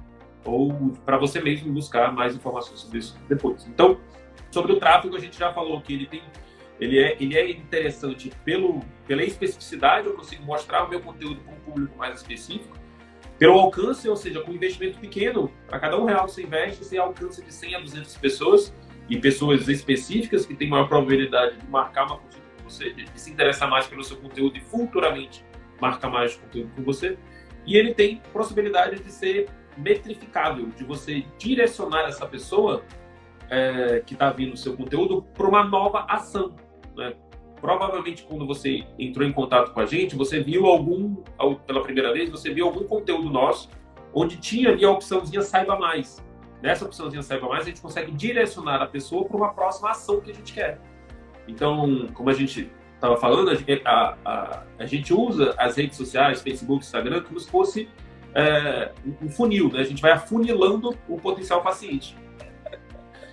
ou para você mesmo buscar mais informações sobre isso depois. Então, sobre o tráfego, a gente já falou que ele tem ele é, ele é interessante pelo, pela especificidade, eu consigo mostrar o meu conteúdo para um público mais específico, pelo alcance, ou seja, com investimento pequeno, para cada um real que você investe, você alcança de 100 a 200 pessoas, e pessoas específicas que têm maior probabilidade de marcar uma consulta com você, de, se interessar mais pelo seu conteúdo e futuramente marcar mais conteúdo com você. E ele tem possibilidade de ser metrificável, de você direcionar essa pessoa é, que está vindo o seu conteúdo para uma nova ação. Né? Provavelmente, quando você entrou em contato com a gente, você viu algum, pela primeira vez, você viu algum conteúdo nosso onde tinha ali a opçãozinha Saiba Mais. Nessa opçãozinha Saiba Mais, a gente consegue direcionar a pessoa para uma próxima ação que a gente quer. Então, como a gente estava falando, a, a, a, gente usa as redes sociais, Facebook, Instagram, como se fosse é, um funil, né? A gente vai afunilando o potencial paciente.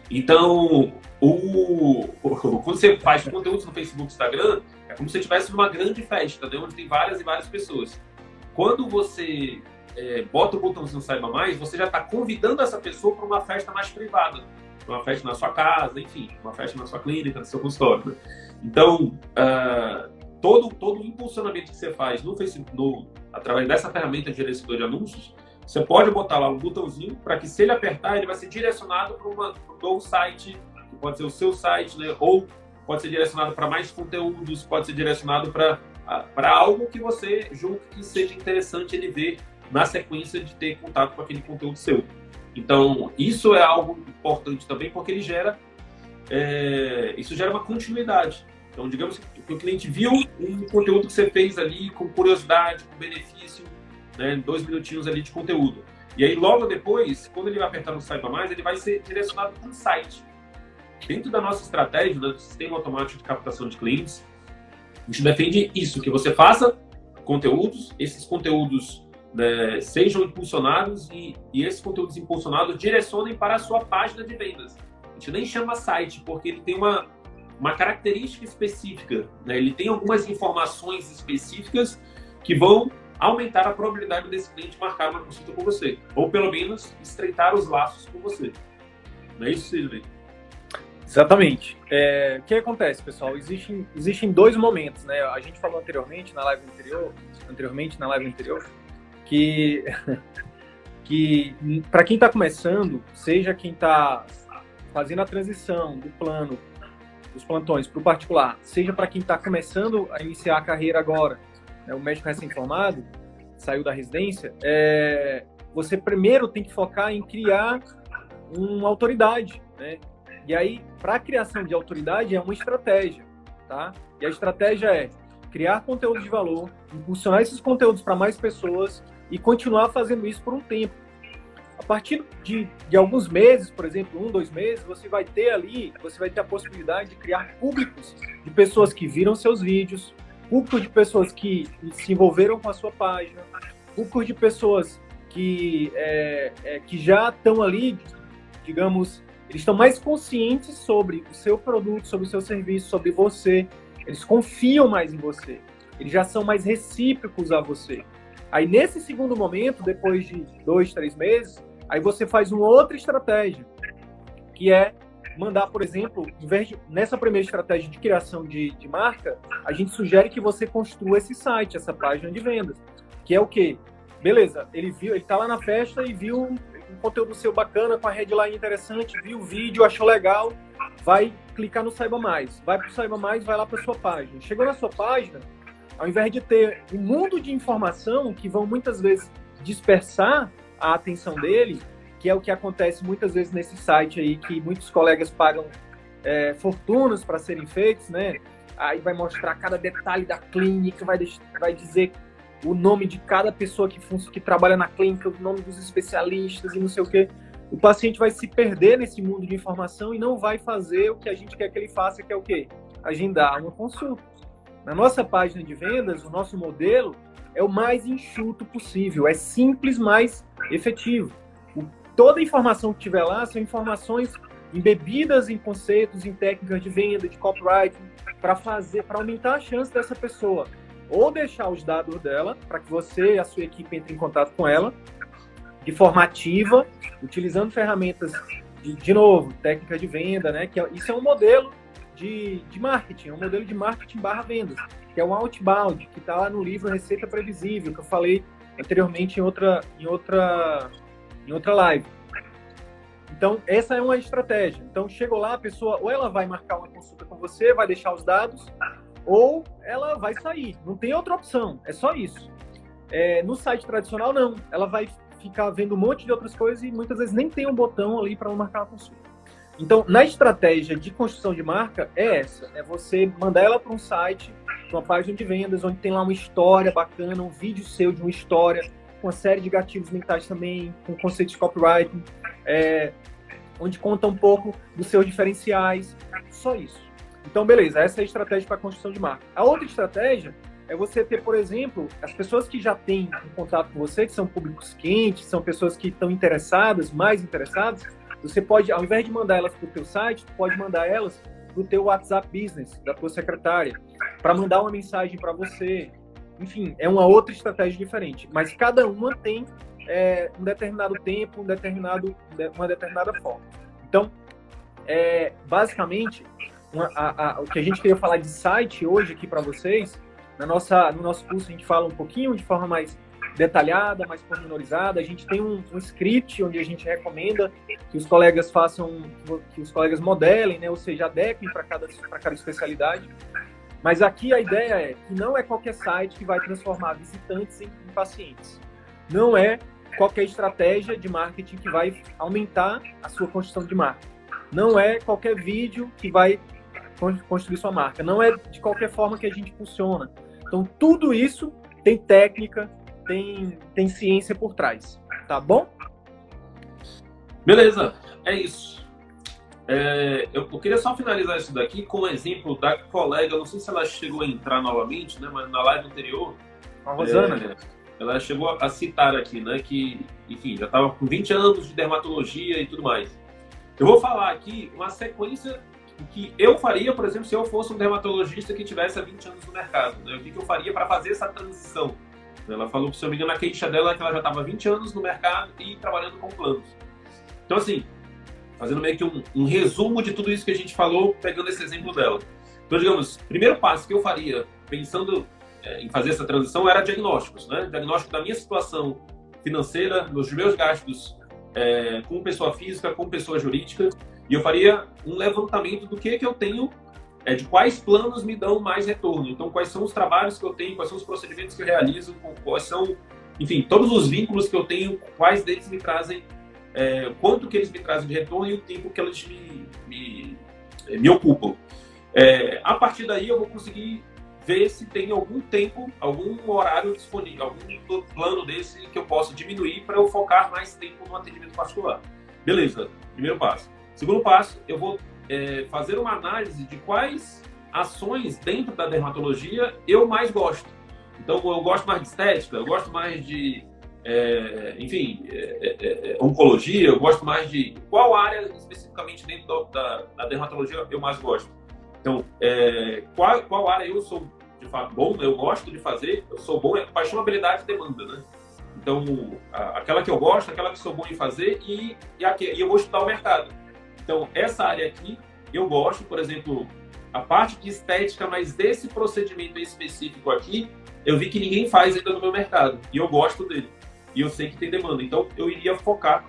Então, o, o, quando você faz conteúdo no Facebook Instagram, é como se você estivesse numa grande festa, né? onde tem várias e várias pessoas. Quando você é, bota o botãozinho Saiba Mais, você já está convidando essa pessoa para uma festa mais privada. Uma festa na sua casa, enfim, uma festa na sua clínica, no seu consultório. Né? Então, uh, todo, todo o impulsionamento que você faz no Facebook, no, através dessa ferramenta de gerenciador de anúncios, você pode botar lá um botãozinho para que, se ele apertar, ele vai ser direcionado para um novo site, que pode ser o seu site, né? ou pode ser direcionado para mais conteúdos, pode ser direcionado para algo que você julgue que seja interessante ele ver na sequência de ter contato com aquele conteúdo seu. Então, isso é algo importante também, porque ele gera, é, isso gera uma continuidade. Então, digamos que o cliente viu um conteúdo que você fez ali com curiosidade, com benefício, né, dois minutinhos ali de conteúdo. E aí, logo depois, quando ele vai apertar no Saiba Mais, ele vai ser direcionado para um site. Dentro da nossa estratégia, do sistema automático de captação de clientes, a gente defende isso, que você faça conteúdos, esses conteúdos né, sejam impulsionados e, e, esses conteúdos impulsionados direcionem para a sua página de vendas. A gente nem chama site, porque ele tem uma, uma característica específica, né? ele tem algumas informações específicas que vão aumentar a probabilidade desse cliente marcar uma consulta com você, ou pelo menos estreitar os laços com você. Não é isso, Sidney? Exatamente. É, o que acontece, pessoal? Existem, existem dois momentos, né? A gente falou anteriormente na live anterior, anteriormente na live anterior, que, que para quem está começando, seja quem está fazendo a transição do plano, dos plantões para o particular, seja para quem está começando a iniciar a carreira agora, né, o médico recém-formado, saiu da residência, é, você primeiro tem que focar em criar uma autoridade, né? E aí, para a criação de autoridade é uma estratégia, tá? E a estratégia é criar conteúdo de valor, impulsionar esses conteúdos para mais pessoas e continuar fazendo isso por um tempo. A partir de, de alguns meses, por exemplo, um, dois meses, você vai ter ali, você vai ter a possibilidade de criar públicos de pessoas que viram seus vídeos, públicos de pessoas que se envolveram com a sua página, públicos de pessoas que, é, é, que já estão ali, digamos, eles estão mais conscientes sobre o seu produto, sobre o seu serviço, sobre você. Eles confiam mais em você. Eles já são mais recíprocos a você. Aí, nesse segundo momento, depois de dois, três meses, aí você faz uma outra estratégia, que é mandar, por exemplo, em vez de, nessa primeira estratégia de criação de, de marca, a gente sugere que você construa esse site, essa página de vendas, que é o quê? Beleza, ele viu, ele tá lá na festa e viu um, conteúdo seu bacana, com a headline interessante, viu o vídeo, achou legal, vai clicar no Saiba Mais, vai para o Saiba Mais, vai lá para sua página. Chegou na sua página, ao invés de ter um mundo de informação que vão muitas vezes dispersar a atenção dele, que é o que acontece muitas vezes nesse site aí, que muitos colegas pagam é, fortunas para serem feitos, né? Aí vai mostrar cada detalhe da clínica, vai, vai dizer o nome de cada pessoa que, que trabalha na clínica, o nome dos especialistas e não sei o quê. O paciente vai se perder nesse mundo de informação e não vai fazer o que a gente quer que ele faça, que é o quê? Agendar uma consulta. Na nossa página de vendas, o nosso modelo é o mais enxuto possível, é simples, mas efetivo. O, toda informação que tiver lá são informações embebidas em conceitos, em técnicas de venda, de copywriting, para fazer, para aumentar a chance dessa pessoa ou deixar os dados dela para que você e a sua equipe entrem em contato com ela de forma ativa, utilizando ferramentas de, de novo, técnica de venda, né? Que é, isso é um modelo de, de marketing, é um modelo de marketing barra vendas, que é o outbound, que está lá no livro Receita Previsível, que eu falei anteriormente em outra, em outra, em outra live. Então, essa é uma estratégia. Então, chegou lá, a pessoa, ou ela vai marcar uma consulta com você, vai deixar os dados, ou ela vai sair. Não tem outra opção, é só isso. É, no site tradicional, não. Ela vai ficar vendo um monte de outras coisas e muitas vezes nem tem um botão ali para marcar uma consulta. Então, na estratégia de construção de marca, é essa: é você mandar ela para um site, uma página de vendas, onde tem lá uma história bacana, um vídeo seu de uma história, com uma série de gatilhos mentais também, com conceitos de copywriting, é, onde conta um pouco dos seus diferenciais. Só isso. Então, beleza, essa é a estratégia para construção de marca. A outra estratégia é você ter, por exemplo, as pessoas que já têm um contato com você, que são públicos quentes, são pessoas que estão interessadas, mais interessadas, você pode, ao invés de mandar elas para o teu site, pode mandar elas para o teu WhatsApp Business, da tua secretária, para mandar uma mensagem para você. Enfim, é uma outra estratégia diferente. Mas cada uma tem é, um determinado tempo, um determinado, uma determinada forma. Então, é, basicamente, uma, a, a, o que a gente queria falar de site hoje aqui para vocês, na nossa, no nosso curso a gente fala um pouquinho de forma mais detalhada, mais pormenorizada. A gente tem um, um, script onde a gente recomenda que os colegas façam, que os colegas modelem, né, ou seja, adequem para cada, cada especialidade. Mas aqui a ideia é que não é qualquer site que vai transformar visitantes em, em pacientes. Não é qualquer estratégia de marketing que vai aumentar a sua construção de marca. Não é qualquer vídeo que vai construir sua marca. Não é de qualquer forma que a gente funciona. Então, tudo isso tem técnica, tem, tem ciência por trás. Tá bom? Beleza, é isso. É, eu, eu, queria só finalizar isso daqui com um exemplo da colega, não sei se ela chegou a entrar novamente, né, mas na live anterior. A Rosana, é, ela chegou a citar aqui, né, que, enfim, já estava com 20 anos de dermatologia e tudo mais. Eu vou falar aqui uma sequência que eu faria, por exemplo, se eu fosse um dermatologista que tivesse há 20 anos no mercado. Né? O que, que eu faria para fazer essa transição? Ela falou, se eu me engano, na queixa dela que ela já estava 20 anos no mercado e trabalhando com planos. Então, assim, fazendo meio que um, um, resumo de tudo isso que a gente falou, pegando esse exemplo dela. Então, digamos, primeiro passo que eu faria, pensando é, em fazer essa transição, era diagnósticos, né? Diagnóstico da minha situação financeira, dos meus gastos é, com pessoa física, com pessoa jurídica, e eu faria um levantamento do que, que eu tenho é de quais planos me dão mais retorno. Então, quais são os trabalhos que eu tenho, quais são os procedimentos que eu realizo, quais são, enfim, todos os vínculos que eu tenho, quais deles me trazem, é, quanto que eles me trazem de retorno e o tempo que eles me, me, me ocupam. É, a partir daí, eu vou conseguir ver se tem algum tempo, algum horário disponível, algum plano desse que eu possa diminuir para eu focar mais tempo no atendimento particular. Beleza, primeiro passo. Segundo passo, eu vou é, fazer uma análise de quais ações dentro da dermatologia eu mais gosto. Então, eu gosto mais de estética, eu gosto mais de, é, enfim, é, é, é oncologia, eu gosto mais de. Qual área especificamente dentro da, da dermatologia eu mais gosto? Então, é, qual, qual área eu sou de fato bom, eu gosto de fazer, eu sou bom, é paixão, habilidade e demanda, né? Então, a, aquela que eu gosto, aquela que sou bom em fazer e, e, aqui, e eu vou estudar o mercado. Então, essa área aqui, eu gosto, por exemplo, a parte de estética, mas desse procedimento específico aqui, eu vi que ninguém faz ainda no meu mercado. E eu gosto dele. E eu sei que tem demanda. Então, eu iria focar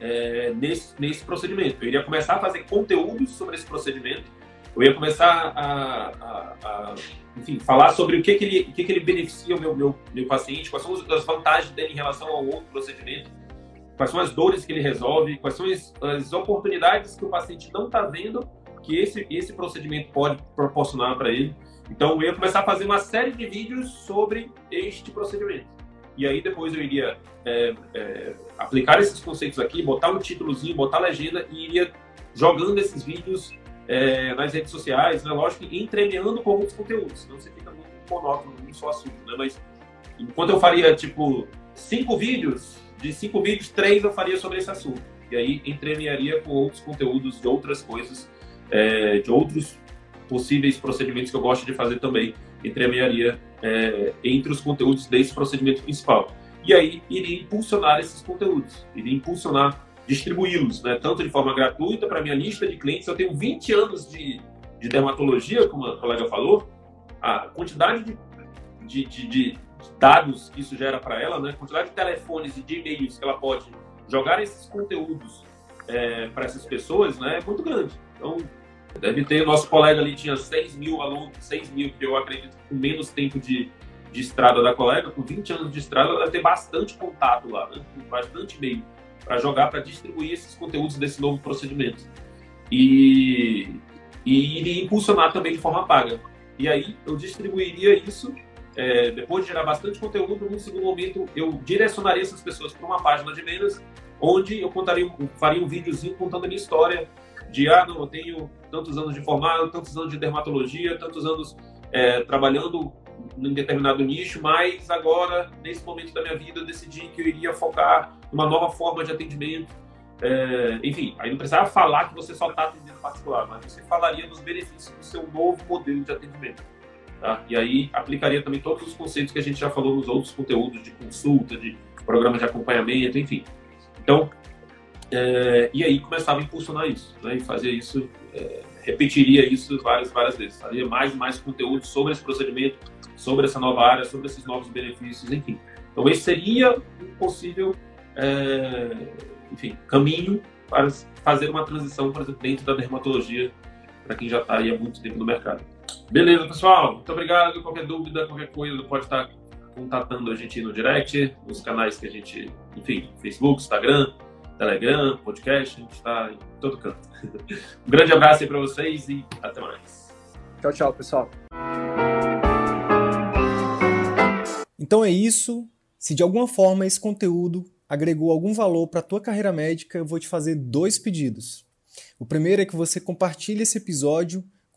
é, nesse, nesse procedimento. Eu iria começar a fazer conteúdos sobre esse procedimento. Eu ia começar a, a, a enfim, falar sobre o que, que, ele, o que, que ele beneficia o meu, meu, meu paciente, quais são as vantagens dele em relação ao outro procedimento quais são as dores que ele resolve, quais são as, as oportunidades que o paciente não está vendo que esse, esse procedimento pode proporcionar para ele. Então, eu ia começar a fazer uma série de vídeos sobre este procedimento. E aí, depois eu iria é, é, aplicar esses conceitos aqui, botar um títulozinho, botar legenda e iria jogando esses vídeos é, nas redes sociais, né? lógico, entremeando com outros conteúdos, senão você fica muito monótono num só assunto, né? Mas enquanto eu faria, tipo, cinco vídeos, de cinco vídeos, três eu faria sobre esse assunto. E aí entremearia com outros conteúdos de outras coisas, é, de outros possíveis procedimentos que eu gosto de fazer também. Entremearia é, entre os conteúdos desse procedimento principal. E aí iria impulsionar esses conteúdos, iria impulsionar, distribuí-los, né, tanto de forma gratuita para minha lista de clientes. Eu tenho 20 anos de, de dermatologia, como a colega falou, a quantidade de, de, de, de dados que isso gera para ela, né? quantidade de telefones e de e-mails que ela pode jogar esses conteúdos é, para essas pessoas, né? É muito grande. Então, deve ter, nosso colega ali tinha 6 mil alunos, 6 mil, que eu acredito com menos tempo de, de estrada da colega, com 20 anos de estrada, ela deve ter bastante contato lá, né? bastante e-mail para jogar, para distribuir esses conteúdos desse novo procedimento. E, e iria impulsionar também de forma paga. E aí eu distribuiria isso é, depois de gerar bastante conteúdo, num segundo momento eu direcionaria essas pessoas para uma página de vendas, onde eu contaria, faria um videozinho contando a minha história, de, ah, não, eu tenho tantos anos de formado, tantos anos de dermatologia, tantos anos é, trabalhando em determinado nicho, mas agora, nesse momento da minha vida, eu decidi que eu iria focar numa nova forma de atendimento. É, enfim, aí não precisava falar que você só está atendendo particular, mas você falaria dos benefícios do seu novo modelo de atendimento. Tá? E aí aplicaria também todos os conceitos que a gente já falou nos outros conteúdos de consulta, de programa de acompanhamento, enfim. Então, é, e aí começava a impulsionar isso, né? E fazia isso, é, repetiria isso várias, várias vezes. Fazia mais e mais conteúdo sobre esse procedimento, sobre essa nova área, sobre esses novos benefícios, enfim. Então, esse seria um possível, é, enfim, caminho para fazer uma transição, por exemplo, dentro da dermatologia, para quem já está aí há muito tempo no mercado. Beleza, pessoal. Muito obrigado. Qualquer dúvida, qualquer coisa, pode estar contatando a gente no direct, nos canais que a gente, enfim, Facebook, Instagram, Telegram, podcast, a gente está em todo canto. Um grande abraço aí para vocês e até mais. Tchau, tchau, pessoal. Então é isso. Se de alguma forma esse conteúdo agregou algum valor para a tua carreira médica, eu vou te fazer dois pedidos. O primeiro é que você compartilhe esse episódio